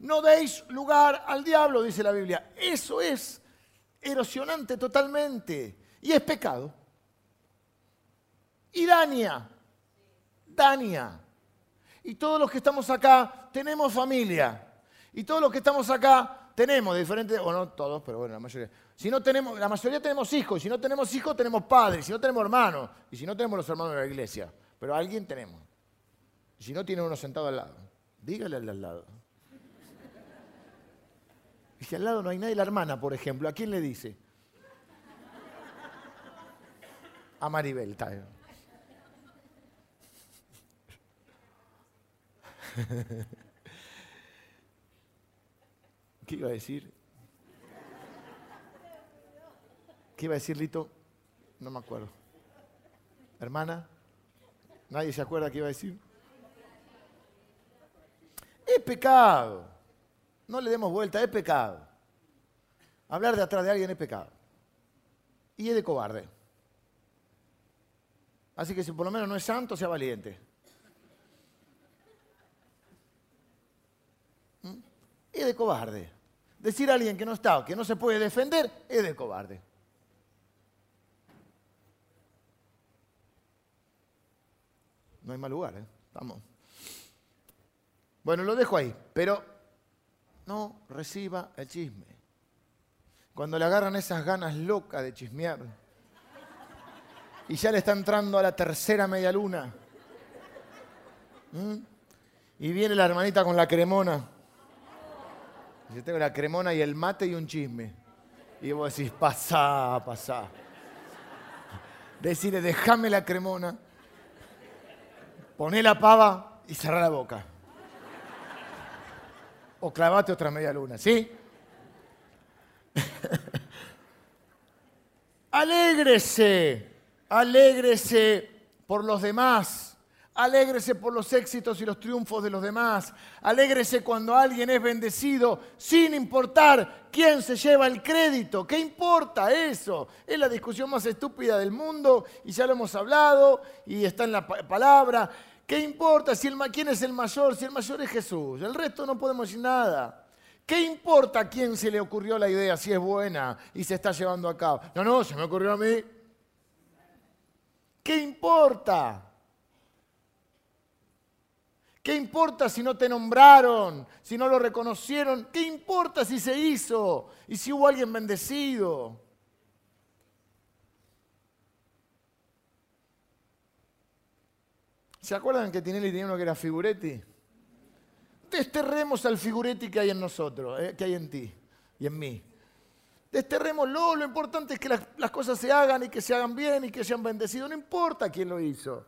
No deis lugar al diablo, dice la Biblia. Eso es erosionante totalmente y es pecado. Y daña, daña. Y todos los que estamos acá tenemos familia. Y todos los que estamos acá tenemos diferentes, o no todos, pero bueno, la mayoría. Si no tenemos, la mayoría tenemos hijos, si no tenemos hijos tenemos padres, si no tenemos hermanos, y si no tenemos los hermanos de la iglesia, pero alguien tenemos. Si no tiene uno sentado al lado, dígale al de al lado. Y si al lado no hay nadie, la hermana, por ejemplo, ¿a quién le dice? A Maribel, tal. ¿Qué iba a decir? ¿Qué iba a decir Lito? No me acuerdo. ¿Hermana? ¿Nadie se acuerda qué iba a decir? Es pecado. No le demos vuelta, es pecado. Hablar de atrás de alguien es pecado. Y es de cobarde. Así que si por lo menos no es santo, sea valiente. ¿Mm? Es de cobarde. Decir a alguien que no está, que no se puede defender, es de cobarde. No hay mal lugar, ¿eh? Bueno, lo dejo ahí, pero no reciba el chisme. Cuando le agarran esas ganas locas de chismear y ya le está entrando a la tercera media luna. Y viene la hermanita con la cremona. Yo tengo la cremona y el mate y un chisme. Y vos decís, pasá, pasá. Decirle, déjame la cremona, poné la pava y cerrá la boca o clavate otra media luna, ¿sí? alégrese, alégrese por los demás. Alégrese por los éxitos y los triunfos de los demás. Alégrese cuando alguien es bendecido, sin importar quién se lleva el crédito. ¿Qué importa eso? Es la discusión más estúpida del mundo y ya lo hemos hablado y está en la palabra. ¿Qué importa si el, quién es el mayor? Si el mayor es Jesús. El resto no podemos decir nada. ¿Qué importa a quién se le ocurrió la idea, si es buena y se está llevando a cabo? No, no, se me ocurrió a mí. ¿Qué importa? ¿Qué importa si no te nombraron, si no lo reconocieron? ¿Qué importa si se hizo y si hubo alguien bendecido? ¿Se acuerdan que Tinelli tenía uno que era figuretti? Desterremos al figuretti que hay en nosotros, eh, que hay en ti y en mí. Desterrémoslo, lo importante es que las, cosas se hagan y que se hagan bien y que sean bendecidos, no importa quién lo hizo.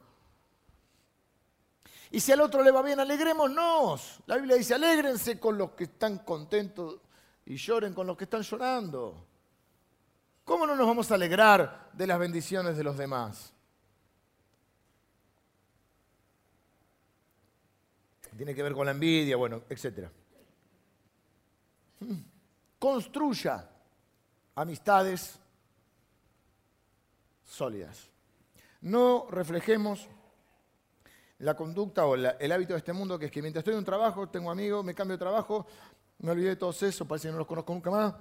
Y si al otro le va bien, alegrémonos. La Biblia dice, alégrense con los que están contentos y lloren con los que están llorando. ¿Cómo no nos vamos a alegrar de las bendiciones de los demás? Tiene que ver con la envidia, bueno, etc. Construya amistades sólidas. No reflejemos la conducta o el hábito de este mundo, que es que mientras estoy en un trabajo, tengo amigos, me cambio de trabajo, me olvidé de todo eso, parece que no los conozco nunca más,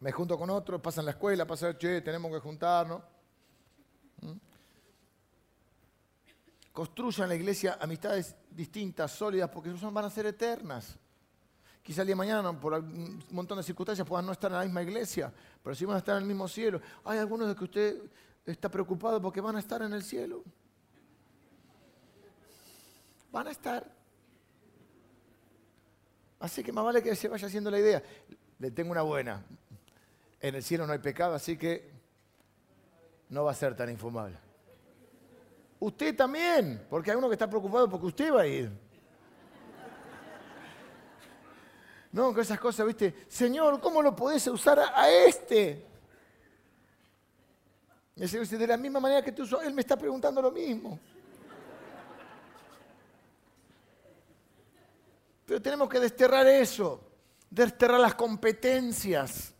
me junto con otros, pasan la escuela, pasa, che, tenemos que juntarnos. Construyan la iglesia amistades distintas, sólidas, porque son, van a ser eternas. Quizá el día de mañana, por un montón de circunstancias, puedan no estar en la misma iglesia, pero sí van a estar en el mismo cielo. Hay algunos de que usted está preocupado porque van a estar en el cielo. Van a estar. Así que más vale que se vaya haciendo la idea. Le tengo una buena. En el cielo no hay pecado, así que no va a ser tan infumable. Usted también, porque hay uno que está preocupado porque usted va a ir. No, con esas cosas, viste, Señor, ¿cómo lo podés usar a, este? Y el Señor dice, de la misma manera que tú, Él me está preguntando lo mismo. Pero tenemos que desterrar eso, desterrar las competencias.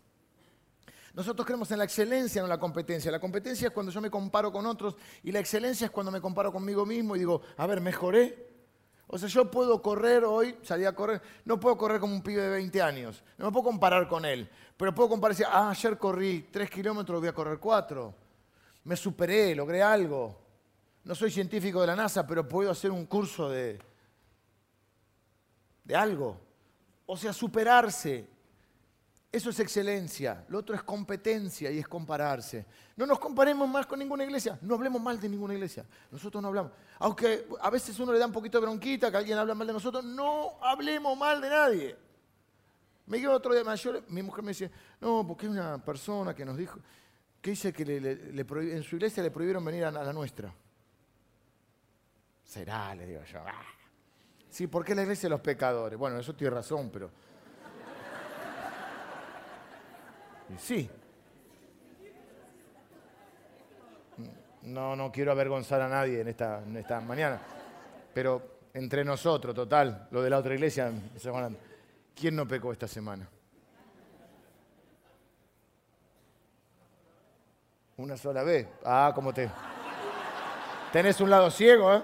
Nosotros creemos en la excelencia, no en la competencia. La competencia es cuando yo me comparo con otros y la excelencia es cuando me comparo conmigo mismo y digo, a ver, mejoré. O sea, yo puedo correr hoy, salí a correr, no puedo correr como un pibe de 20 años, no me puedo comparar con él, pero puedo comparar y decir, ah, ayer corrí 3 kilómetros, voy a correr 4. Me superé, logré algo. No soy científico de la NASA, pero puedo hacer un curso de, de algo. O sea, superarse. Eso es excelencia. Lo otro es competencia y es compararse. No nos comparemos más con ninguna iglesia. No hablemos mal de ninguna iglesia. Nosotros no hablamos. Aunque a veces uno le da un poquito de bronquita que alguien habla mal de nosotros, no hablemos mal de nadie. Me quedo otro día mayor, mi mujer me dice, no, porque hay una persona que nos dijo, que dice que en su iglesia le prohibieron venir a, la nuestra. Será, le digo yo. Ah". Sí, ¿por qué la iglesia de los pecadores? Bueno, eso tiene razón, pero... Sí. No, no quiero avergonzar a nadie en esta, en esta mañana, pero entre nosotros, total, lo de la otra iglesia, ¿quién no pecó esta semana? Una sola vez. Ah, como te... Tenés un lado ciego, ¿eh?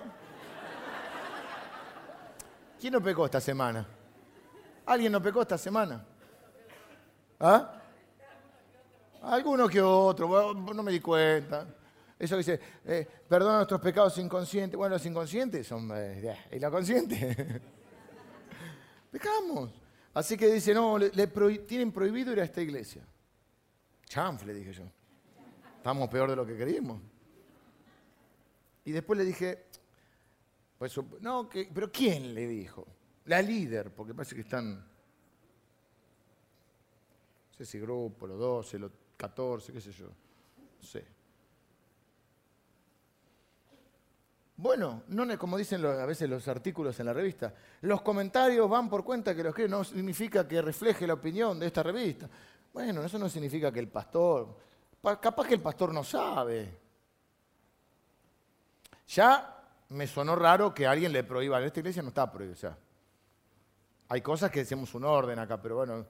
¿Quién no pecó esta semana? ¿Alguien no pecó esta semana? ¿Ah? Alguno que otro, no me di cuenta. Eso dice, eh, perdona nuestros pecados inconscientes. Bueno, los inconscientes son... Eh, ¿Y la consciente? Pecamos. Así que dice, no, le, tienen prohibido ir a esta iglesia. Chanfle, dije yo. Estamos peor de lo que creímos. Y después le dije, pues, no, pero ¿quién le dijo? La líder, porque parece que están, no sé si grupo, los 12, los 14, qué sé yo, sé. Bueno, no, como dicen a veces los artículos en la revista, los comentarios van por cuenta que los que no significa que refleje la opinión de esta revista. Bueno, eso no significa que el pastor, capaz que el pastor no sabe. Ya me sonó raro que alguien le prohíba. Esta iglesia no está sea, hay cosas que decimos un orden acá, pero bueno,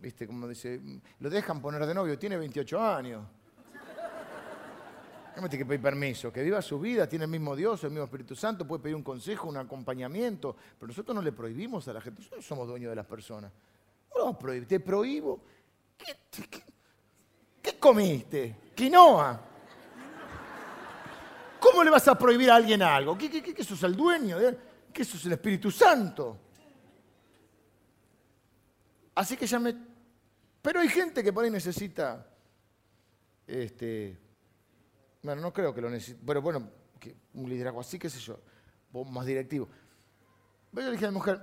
viste, como dice, lo dejan poner de novio, tiene 28 años. No me que pedir permiso, que viva su vida, tiene el mismo Dios, el mismo Espíritu Santo, puede pedir un consejo, un acompañamiento, pero nosotros no le prohibimos a la gente, nosotros somos dueños de las personas. No te prohíbo. ¿Qué, comiste? Quinoa. ¿Cómo le vas a prohibir a alguien algo? ¿Qué, qué, qué, sos el dueño? ¿Qué sos el Espíritu Santo? Así que ya me... Pero hay gente que por ahí necesita... Este, bueno, no creo que lo necesite. Pero bueno, un liderazgo así, qué sé yo, más directivo. Pero yo le dije a la mujer,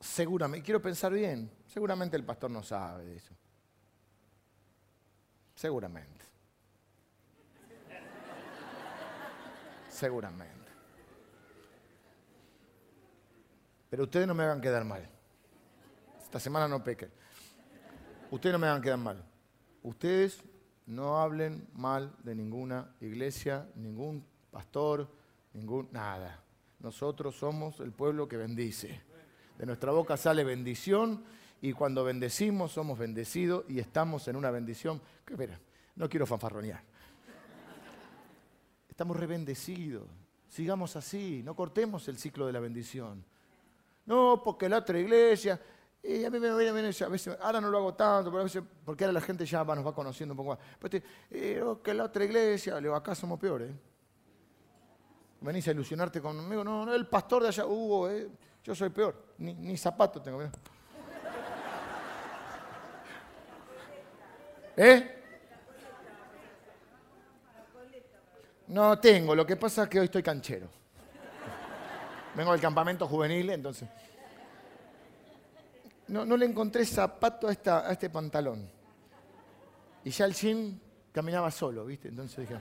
seguramente, quiero pensar bien, seguramente el pastor no sabe de eso. Seguramente. Seguramente. Pero ustedes no me hagan quedar mal. Esta semana no pequen. Ustedes no me hagan quedar mal. Ustedes no hablen mal de ninguna iglesia, ningún pastor, ningún nada. Nosotros somos el pueblo que bendice. De nuestra boca sale bendición y cuando bendecimos somos bendecidos y estamos en una bendición. Espera, no quiero fanfarronear. Estamos rebendecidos. Sigamos así, no cortemos el ciclo de la bendición. No, porque la otra iglesia, y a mí me viene, viene- a veces, ahora no lo hago tanto, pero a veces, porque ahora la gente ya nos va conociendo un poco más. Pero te- eh, que la otra iglesia, le acá somos peores. Venís a ilusionarte conmigo, no, no, el pastor de allá, Hugo, eh, yo soy peor, ni, ni zapato tengo. mirá. ¿Eh? No tengo, lo que pasa es que hoy estoy canchero. Vengo del campamento juvenil, entonces. No, no le encontré zapato a, esta, a este pantalón. Y ya el jean caminaba solo, ¿viste? Entonces dije,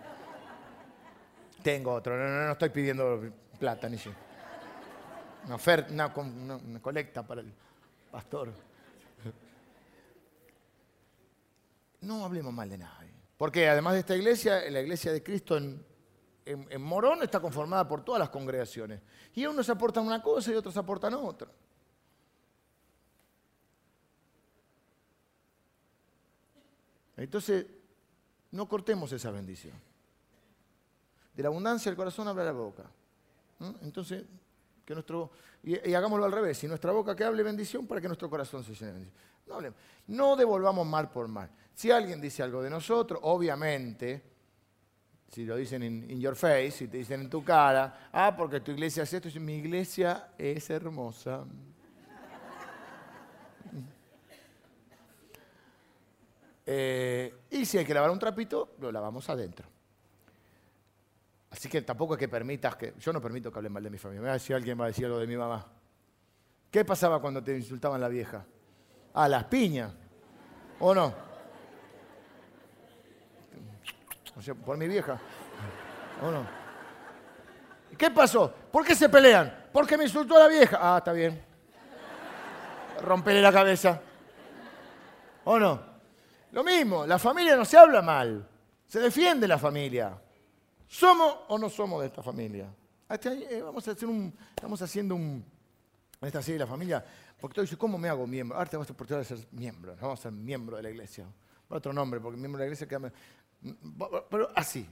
tengo otro, no, no, no estoy pidiendo plata ni jean. Una oferta, una, colecta para el pastor. No hablemos mal de nadie. Porque además de esta iglesia, la iglesia de Cristo en- en Morón está conformada por todas las congregaciones. Y unos aportan una cosa y otros aportan otra. Entonces, no cortemos esa bendición. De la abundancia del corazón habla la boca. Entonces, que nuestro. Y, y hagámoslo al revés. Si nuestra boca que hable bendición para que nuestro corazón se llene bendición. No, devolvamos mal por mal. Si alguien dice algo de nosotros, obviamente, si lo dicen in, in your face, si te dicen en tu cara, ah, porque tu iglesia es esto, y mi iglesia es hermosa. Eh, y si hay que lavar un trapito, lo lavamos adentro. Así que tampoco es que permitas que. Yo no permito que hablen mal de mi familia. Me va a decir alguien va a decir algo de mi mamá. ¿Qué pasaba cuando te insultaban la vieja? A las piñas. ¿O no? O sea, por mi vieja. ¿O no? ¿Y ¿Qué pasó? ¿Por qué se pelean? Porque me insultó a la vieja. Ah, está bien. Rompele la cabeza. ¿O no? Lo mismo, la familia no se habla mal. Se defiende la familia. ¿Somos o no somos de esta familia? Este año, eh, vamos a hacer un, estamos haciendo un, esta serie de la familia, porque tú dices, ¿cómo me hago miembro? Ahora tenemos la oportunidad de ser miembro, no vamos a ser miembro de la iglesia. Otro nombre, porque miembro de la iglesia queda... Pero así,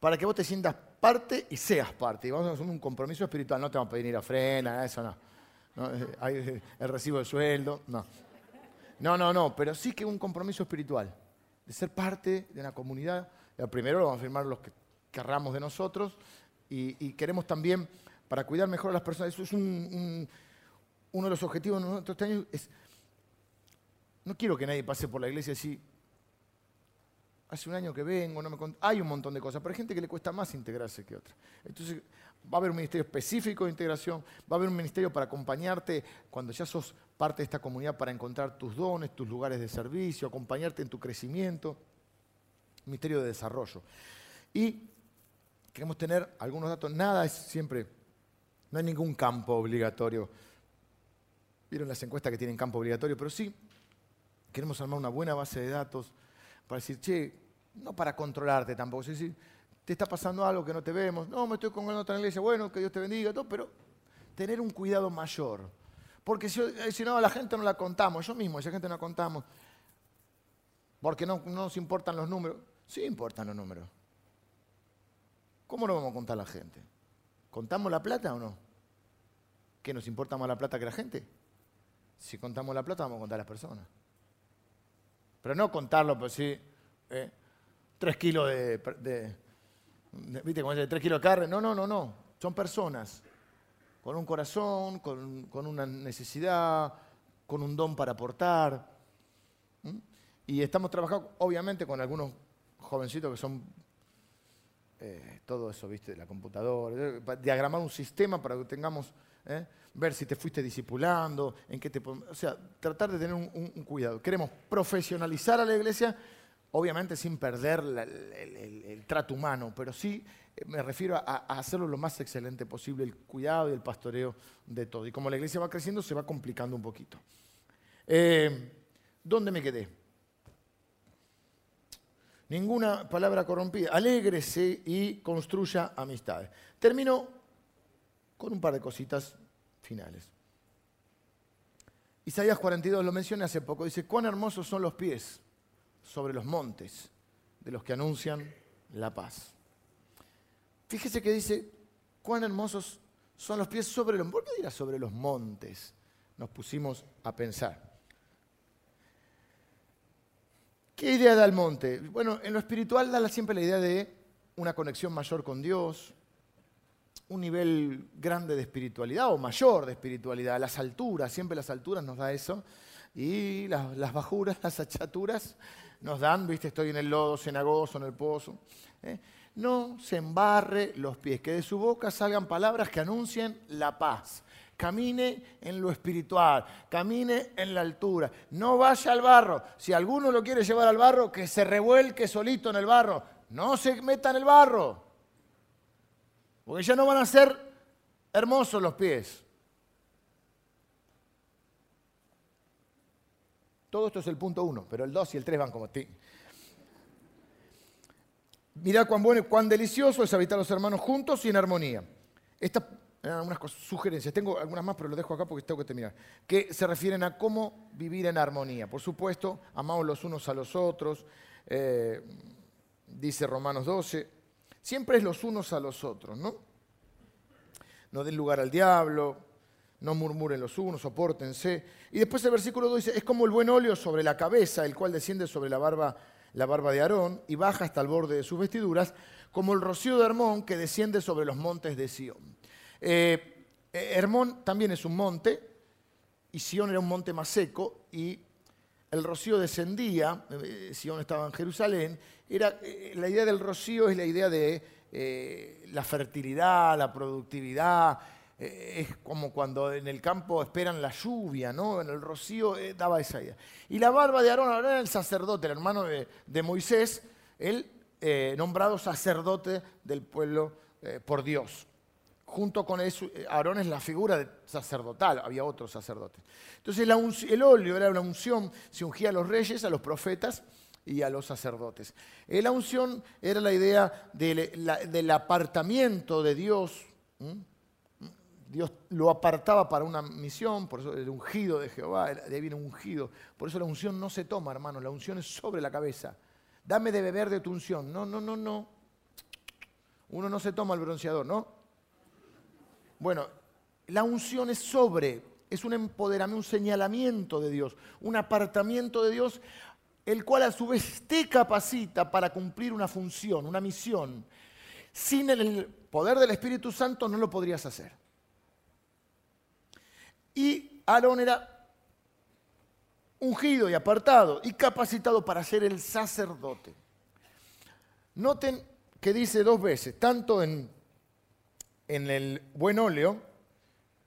para que vos te sientas parte y seas parte. Y vamos a hacer un compromiso espiritual, no te vamos a pedir ir a frena, eso no. no eh, hay, eh, el recibo de sueldo, no. No, no, no, pero sí que un compromiso espiritual, de ser parte de una comunidad. Primero lo vamos a firmar los que querramos de nosotros y, queremos también, para cuidar mejor a las personas, eso es un- un- uno de los objetivos de nosotros este año, es, no quiero que nadie pase por la iglesia así, hace un año que vengo, no me hay un montón de cosas, pero hay gente que le cuesta más integrarse que otra. Entonces, va a haber un ministerio específico de integración, va a haber un ministerio para acompañarte cuando ya sos parte de esta comunidad para encontrar tus dones, tus lugares de servicio, acompañarte en tu crecimiento, ministerio de desarrollo. Y queremos tener algunos datos, nada es siempre, no hay ningún campo obligatorio. Vieron las encuestas que tienen campo obligatorio, pero sí queremos armar una buena base de datos para decir, che, no para controlarte tampoco, es decir, te está pasando algo que no te vemos, no, me estoy congregando en otra iglesia, bueno, que Dios te bendiga, todo, pero tener un cuidado mayor. Porque si, eh, no, a la gente no la contamos, yo mismo, esa gente no la contamos, porque no, no nos importan los números. Sí importan los números. ¿Cómo no vamos a contar a la gente? ¿Contamos la plata o no? ¿Que nos importa más la plata que la gente? Si contamos la plata, vamos a contar a las personas. Pero no contarlo, pues sí, eh, tres kilos de- ¿Viste como dice, tres kilos de carne? No, no, no, no. Son personas con un corazón, con, una necesidad, con un don para aportar. Y estamos trabajando, obviamente, con algunos jovencitos que son eh, todo eso, ¿viste? De la computadora, diagramar un sistema para que tengamos, ¿eh? ver si te fuiste discipulando, en qué te... O sea, tratar de tener un cuidado. Queremos profesionalizar a la iglesia obviamente sin perder el, trato humano, pero sí eh, me refiero a, hacerlo lo más excelente posible, el cuidado y el pastoreo de todo. Y como la iglesia va creciendo, se va complicando un poquito. Eh, ¿Dónde me quedé? Ninguna palabra corrompida. Alégrese y construya amistades. Termino con un par de cositas finales. Isaías 42 lo mencioné hace poco. Dice, cuán hermosos son los pies sobre los montes de los que anuncian la paz. Fíjese que dice, cuán hermosos son los pies sobre los... ¿Por sobre los montes? Nos pusimos a pensar. ¿Qué idea da el monte? Bueno, en lo espiritual da siempre la idea de una conexión mayor con Dios, un nivel grande de espiritualidad o mayor de espiritualidad. Las alturas, siempre las alturas nos da eso. Y las, las bajuras, las achaturas, nos dan, viste, estoy en el lodo cenagoso, en el pozo. ¿eh? No se embarre los pies, que de su boca salgan palabras que anuncien la paz. Camine en lo espiritual, camine en la altura. No vaya al barro. Si alguno lo quiere llevar al barro, que se revuelque solito en el barro. No se meta en el barro. Porque ya no van a ser hermosos los pies. Todo esto es el punto uno, pero el dos y el tres van como ti. Mirá cuán bueno y cuán delicioso es habitar los hermanos juntos y en armonía. Estas eran algunas sugerencias. Tengo algunas más, pero lo dejo acá porque tengo que terminar. Que se refieren a cómo vivir en armonía. Por supuesto, amamos los unos a los otros. Eh, dice Romanos 12. Siempre es los unos a los otros, ¿no? No den lugar al diablo, no murmuren los unos, soportense. Y después el versículo 2 dice, es como el buen óleo sobre la cabeza, el cual desciende sobre la barba, la barba de Aarón y baja hasta el borde de sus vestiduras, como el rocío de Hermón que desciende sobre los montes de Sión. Eh, eh, Hermón también es un monte, y Sión era un monte más seco, y el rocío descendía, eh, Sión estaba en Jerusalén, era, la idea del rocío es la idea de la fertilidad, la productividad, eh, es como cuando en el campo esperan la lluvia, ¿no? En el rocío eh, daba esa idea. Y la barba de Aarón, Aarón era el sacerdote, el hermano de, Moisés, el eh, nombrado sacerdote del pueblo por Dios. Junto con eso, Aarón es la figura sacerdotal, había otros sacerdotes. Entonces el óleo era una unción, se ungía a los reyes, a los profetas y a los sacerdotes. La unción era la idea del apartamiento de Dios. Dios lo apartaba para una misión, por eso el ungido de Jehová, de ahí viene ungido. Por eso la unción no se toma, hermano, la unción es sobre la cabeza. Dame de beber de tu unción. No, no, no, no. Uno no se toma el bronceador, ¿no? Bueno, la unción es sobre, es un empoderamiento, un señalamiento de Dios, un apartamiento de Dios, el cual a su vez te capacita para cumplir una función, una misión. Sin el poder del Espíritu Santo no lo podrías hacer. Y Aarón era ungido y apartado y capacitado para ser el sacerdote. Noten que dice dos veces, tanto en, en el buen óleo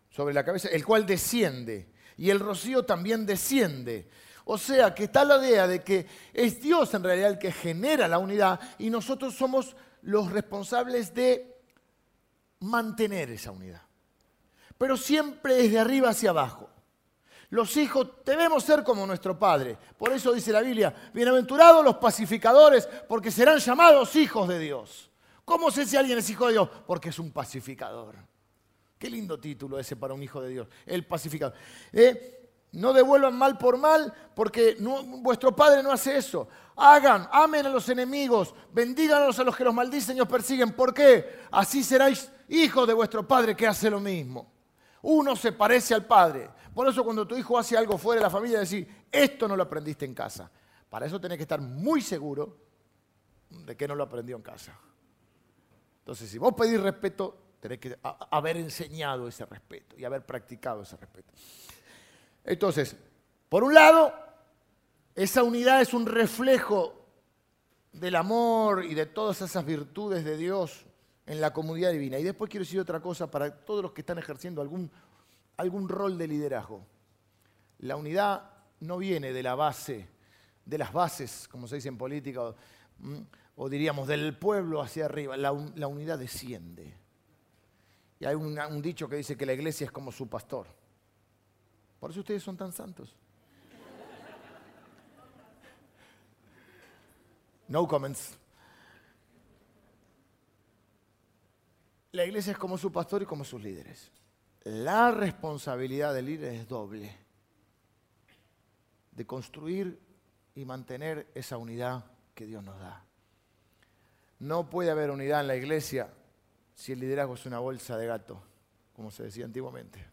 sobre la cabeza, el cual desciende, y el rocío también desciende. O sea que está la idea de que es Dios en realidad el que genera la unidad y nosotros somos los responsables de mantener esa unidad pero siempre es de arriba hacia abajo. Los hijos debemos ser como nuestro Padre. Por eso dice la Biblia, bienaventurados los pacificadores, porque serán llamados hijos de Dios. ¿Cómo sé si alguien es hijo de Dios? Porque es un pacificador. Qué lindo título ese para un hijo de Dios, el pacificador. ¿Eh? No devuelvan mal por mal, porque vuestro Padre no hace eso. Hagan, amen a los enemigos, bendíganos a los que los maldicen y os persiguen. ¿Por qué? Así seréis hijos de vuestro Padre que hace lo mismo. Uno se parece al padre. Por eso cuando tu hijo hace algo fuera de la familia, decís, esto no lo aprendiste en casa. Para eso tenés que estar muy seguro de que no lo aprendió en casa. Entonces, si vos pedís respeto, tenés que haber enseñado ese respeto y haber practicado ese respeto. Entonces, por un lado, esa unidad es un reflejo del amor y de todas esas virtudes de Dios en la comunidad divina. Y después quiero decir otra cosa para todos los que están ejerciendo algún, algún rol de liderazgo. La unidad no viene de la base, de las bases, como se dice en política, o, diríamos del pueblo hacia arriba. La, unidad desciende. Y hay un dicho que dice que la iglesia es como su pastor. Por eso ustedes son tan santos. No comments. La iglesia es como su pastor y como sus líderes. La responsabilidad del líder es doble. De construir y mantener esa unidad que Dios nos da. No puede haber unidad en la iglesia si el liderazgo es una bolsa de gato, como se decía antiguamente.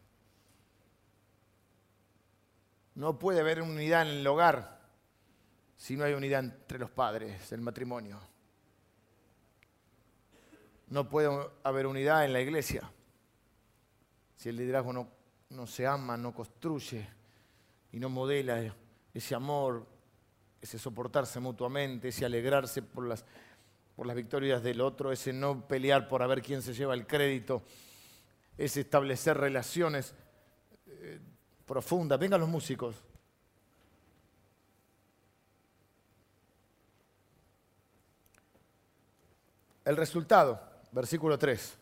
No puede haber unidad en el hogar si no hay unidad entre los padres, el matrimonio. No puede haber unidad en la iglesia si el liderazgo no, no se ama, no construye y no modela ese amor, ese soportarse mutuamente, ese alegrarse por las, por las victorias del otro, ese no pelear por a ver quién se lleva el crédito, ese establecer relaciones eh, profundas. Vengan los músicos. El resultado, versículo 3.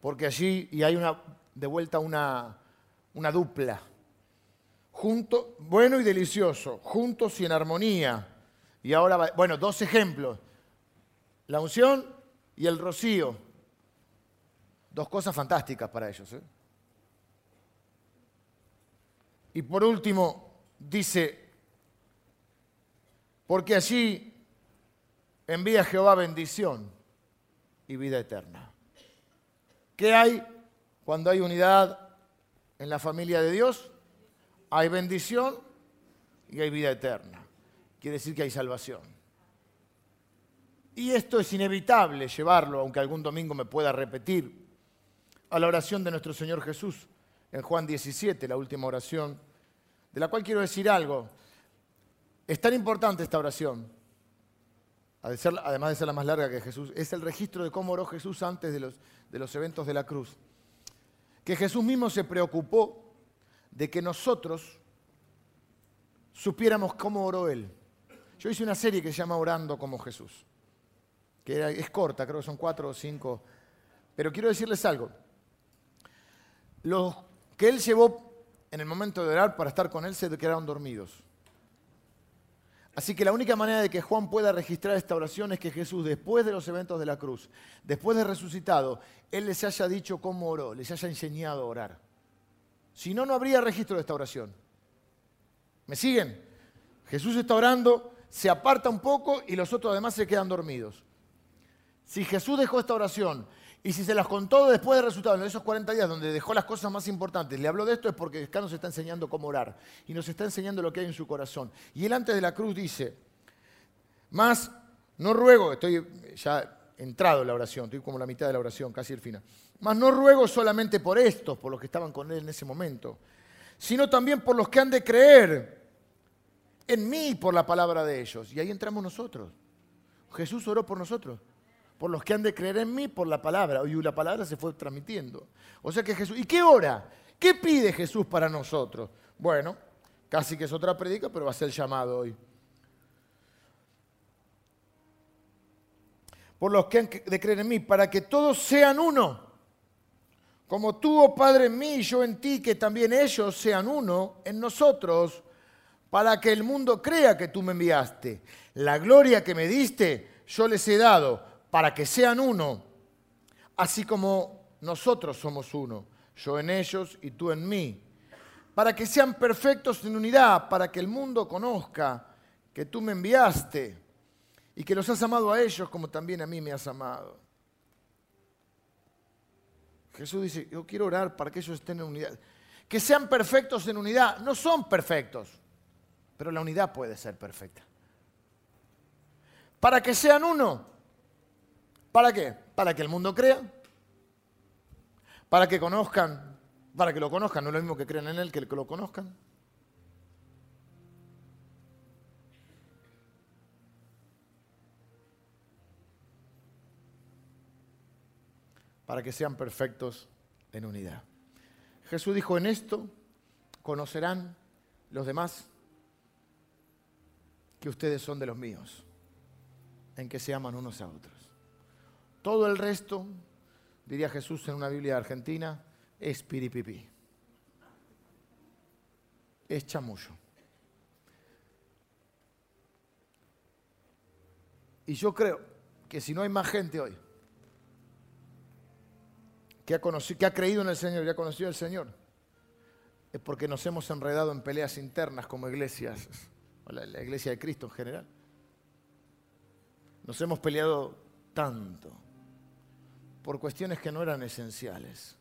Porque allí, y hay una, de vuelta una, una dupla. Junto, bueno y delicioso, juntos y en armonía. Y ahora, bueno, dos ejemplos. La unción y el rocío. Dos cosas fantásticas para ellos. ¿eh? Y por último, dice, porque allí envía Jehová bendición y vida eterna. ¿Qué hay cuando hay unidad en la familia de Dios? Hay bendición y hay vida eterna. Quiere decir que hay salvación. Y esto es inevitable llevarlo, aunque algún domingo me pueda repetir, a la oración de nuestro Señor Jesús en Juan 17, la última oración, de la cual quiero decir algo. Es tan importante esta oración además de ser la más larga que Jesús, es el registro de cómo oró Jesús antes de los, de los eventos de la cruz. Que Jesús mismo se preocupó de que nosotros supiéramos cómo oró Él. Yo hice una serie que se llama Orando como Jesús, que es corta, creo que son cuatro o cinco, pero quiero decirles algo. Los que Él llevó en el momento de orar para estar con Él se quedaron dormidos. Así que la única manera de que Juan pueda registrar esta oración es que Jesús, después de los eventos de la cruz, después de resucitado, Él les haya dicho cómo oró, les haya enseñado a orar. Si no, no habría registro de esta oración. ¿Me siguen? Jesús está orando, se aparta un poco y los otros además se quedan dormidos. Si Jesús dejó esta oración y si se las contó después del resultado, en esos 40 días donde dejó las cosas más importantes, le habló de esto es porque acá nos está enseñando cómo orar y nos está enseñando lo que hay en su corazón. Y él antes de la cruz dice, más no ruego, estoy ya entrado en la oración, estoy como la mitad de la oración, casi el final, más no ruego solamente por estos, por los que estaban con él en ese momento, sino también por los que han de creer en mí por la palabra de ellos. Y ahí entramos nosotros. Jesús oró por nosotros por los que han de creer en mí por la palabra. Y la palabra se fue transmitiendo. O sea que Jesús, ¿y qué ora? ¿Qué pide Jesús para nosotros? Bueno, casi que es otra predica, pero va a ser llamado hoy. Por los que han de creer en mí, para que todos sean uno. Como tú, oh Padre, en mí y yo en ti, que también ellos sean uno en nosotros, para que el mundo crea que tú me enviaste. La gloria que me diste, yo les he dado para que sean uno, así como nosotros somos uno, yo en ellos y tú en mí, para que sean perfectos en unidad, para que el mundo conozca que tú me enviaste y que los has amado a ellos como también a mí me has amado. Jesús dice, yo quiero orar para que ellos estén en unidad. Que sean perfectos en unidad. No son perfectos, pero la unidad puede ser perfecta. Para que sean uno ¿Para qué? para que el mundo crea, para que conozcan, para que lo conozcan, no es lo mismo que crean en Él que que lo conozcan. Para que sean perfectos en unidad. Jesús dijo, en esto conocerán los demás que ustedes son de los míos, en que se aman unos a otros. Todo el resto, diría Jesús en una Biblia argentina, es piripipi. Es chamullo. Y yo creo que si no hay más gente hoy que ha, conocido, que ha creído en el Señor y ha conocido al Señor, es porque nos hemos enredado en peleas internas como iglesias la, iglesia de Cristo en general. Nos hemos peleado tanto por cuestiones que no eran esenciales.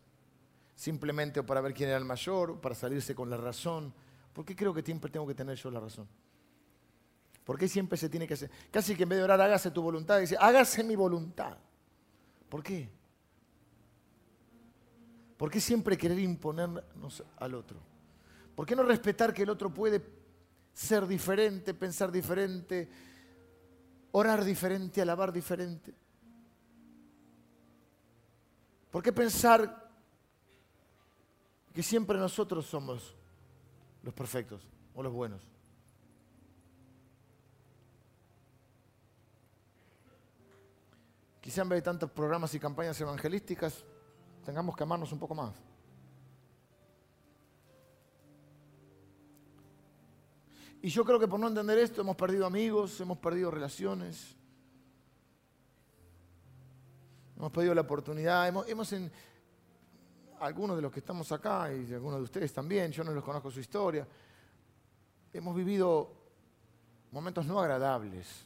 Simplemente para ver quién era el mayor, para salirse con la razón. ¿Por qué creo que siempre tengo que tener yo la razón? ¿Por qué siempre se tiene que hacer? Casi que en vez de orar, hágase tu voluntad, dice, hágase mi voluntad. ¿Por qué? ¿Por qué siempre querer imponernos al otro? ¿Por qué no respetar que el otro puede ser diferente, pensar diferente, orar diferente, alabar diferente? ¿Por qué pensar que siempre nosotros somos los perfectos o los buenos? Quizá en vez de tantos programas y campañas evangelísticas, tengamos que amarnos un poco más. Y yo creo que por no entender esto hemos perdido amigos, hemos perdido relaciones, hemos perdido la oportunidad, hemos, algunos de los que estamos acá y algunos de ustedes también, yo no los conozco su historia, hemos vivido momentos no agradables.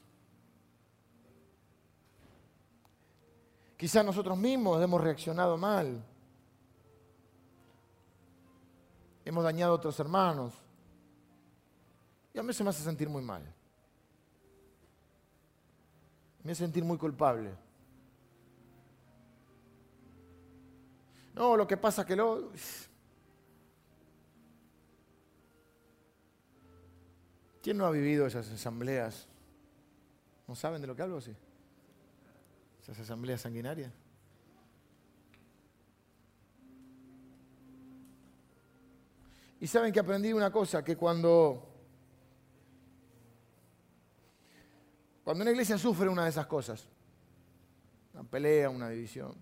Quizás nosotros mismos hemos reaccionado mal. Hemos dañado a otros hermanos. Y a mí se me hace sentir muy mal. Me hace sentir muy culpable. No, lo que pasa que lo... ¿Quién no ha vivido esas asambleas? ¿No saben de lo que hablo? Sí. Esas asambleas sanguinarias. Y saben que aprendí una cosa, que cuando Cuando una iglesia sufre una de esas cosas, una pelea, una división,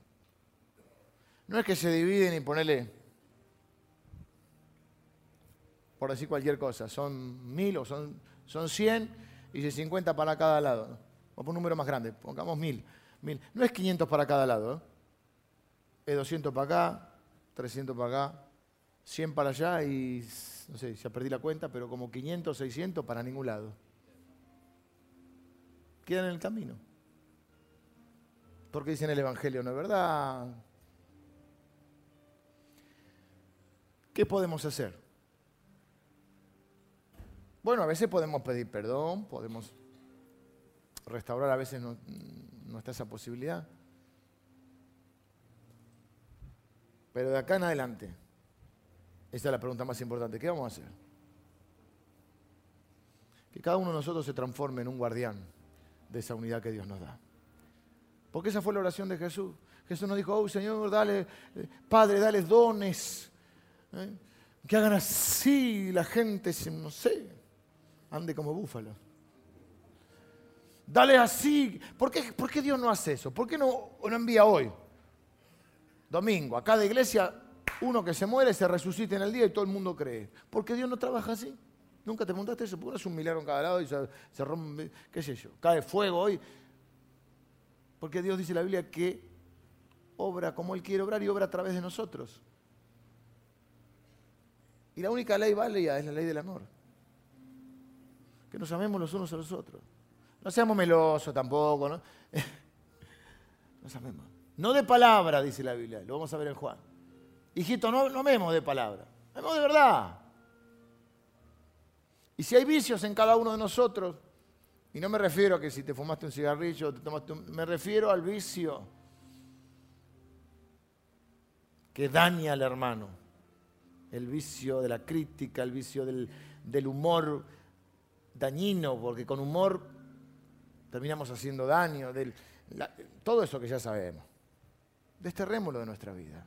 no es que se dividen y ponele, por decir cualquier cosa, son mil o son, son cien y de 50 para cada lado. O por un número más grande, pongamos mil, mil. No es 500 para cada lado, ¿eh? es 200 para acá, 300 para acá, 100 para allá y, no sé, ya perdí la cuenta, pero como 500, 600 para ningún lado quedan en el camino. Porque dicen el Evangelio no es verdad. ¿Qué podemos hacer? Bueno, a veces podemos pedir perdón, podemos restaurar, a veces no, no está esa posibilidad. Pero de acá en adelante, esta es la pregunta más importante, ¿qué vamos a hacer? Que cada uno de nosotros se transforme en un guardián de esa unidad que Dios nos da. Porque esa fue la oración de Jesús. Jesús nos dijo, oh Señor, dale, eh, Padre, dale dones. ¿Eh? Que hagan así la gente, no sé, ande como búfalo. Dale así. ¿Por qué, ¿Por qué, Dios no hace eso? ¿Por qué no, no envía hoy? Domingo, a cada iglesia, uno que se muere se resucita en el día y todo el mundo cree. ¿Por qué Dios no trabaja así? ¿Nunca te montaste eso? Porque es un milagro en cada lado y se, rompe, qué sé yo, cae fuego hoy. Porque Dios dice en la Biblia que obra como Él quiere obrar y obra a través de nosotros. Y la única ley válida es la ley del amor. Que nos amemos los unos a los otros. No seamos melosos tampoco, ¿no? nos amemos. No de palabra, dice la Biblia, lo vamos a ver en Juan. Hijito, no, no amemos de palabra, amemos de verdad. Y si hay vicios en cada uno de nosotros, y no me refiero a que si te fumaste un cigarrillo, te tomaste un, me refiero al vicio que daña al hermano. El vicio de la crítica, el vicio del, humor dañino, porque con humor terminamos haciendo daño, todo eso que ya sabemos. Desterrémoslo de nuestra vida.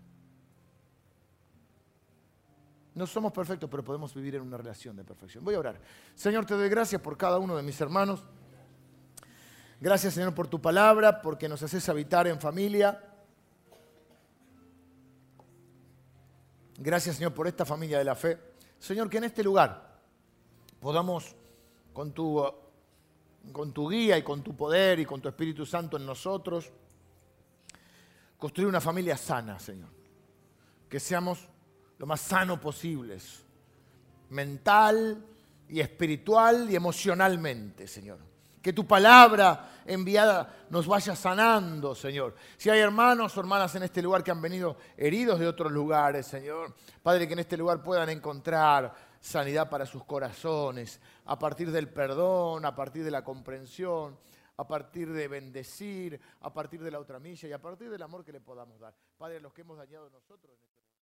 No somos perfectos, pero podemos vivir en una relación de perfección. Voy a orar. Señor, te doy gracias por cada uno de mis hermanos. Gracias, Señor, por tu palabra, porque nos haces habitar en familia. Gracias, Señor, por esta familia de la fe. Señor, que en este lugar podamos, con tu, con tu guía y con tu poder y con tu Espíritu Santo en nosotros, construir una familia sana, Señor. Que seamos lo más sano posibles, mental y espiritual y emocionalmente, Señor. Que tu palabra enviada nos vaya sanando, Señor. Si hay hermanos o hermanas en este lugar que han venido heridos de otros lugares, Señor, Padre, que en este lugar puedan encontrar sanidad para sus corazones, a partir del perdón, a partir de la comprensión, a partir de bendecir, a partir de la otra milla y a partir del amor que le podamos dar. Padre, los que hemos dañado nosotros.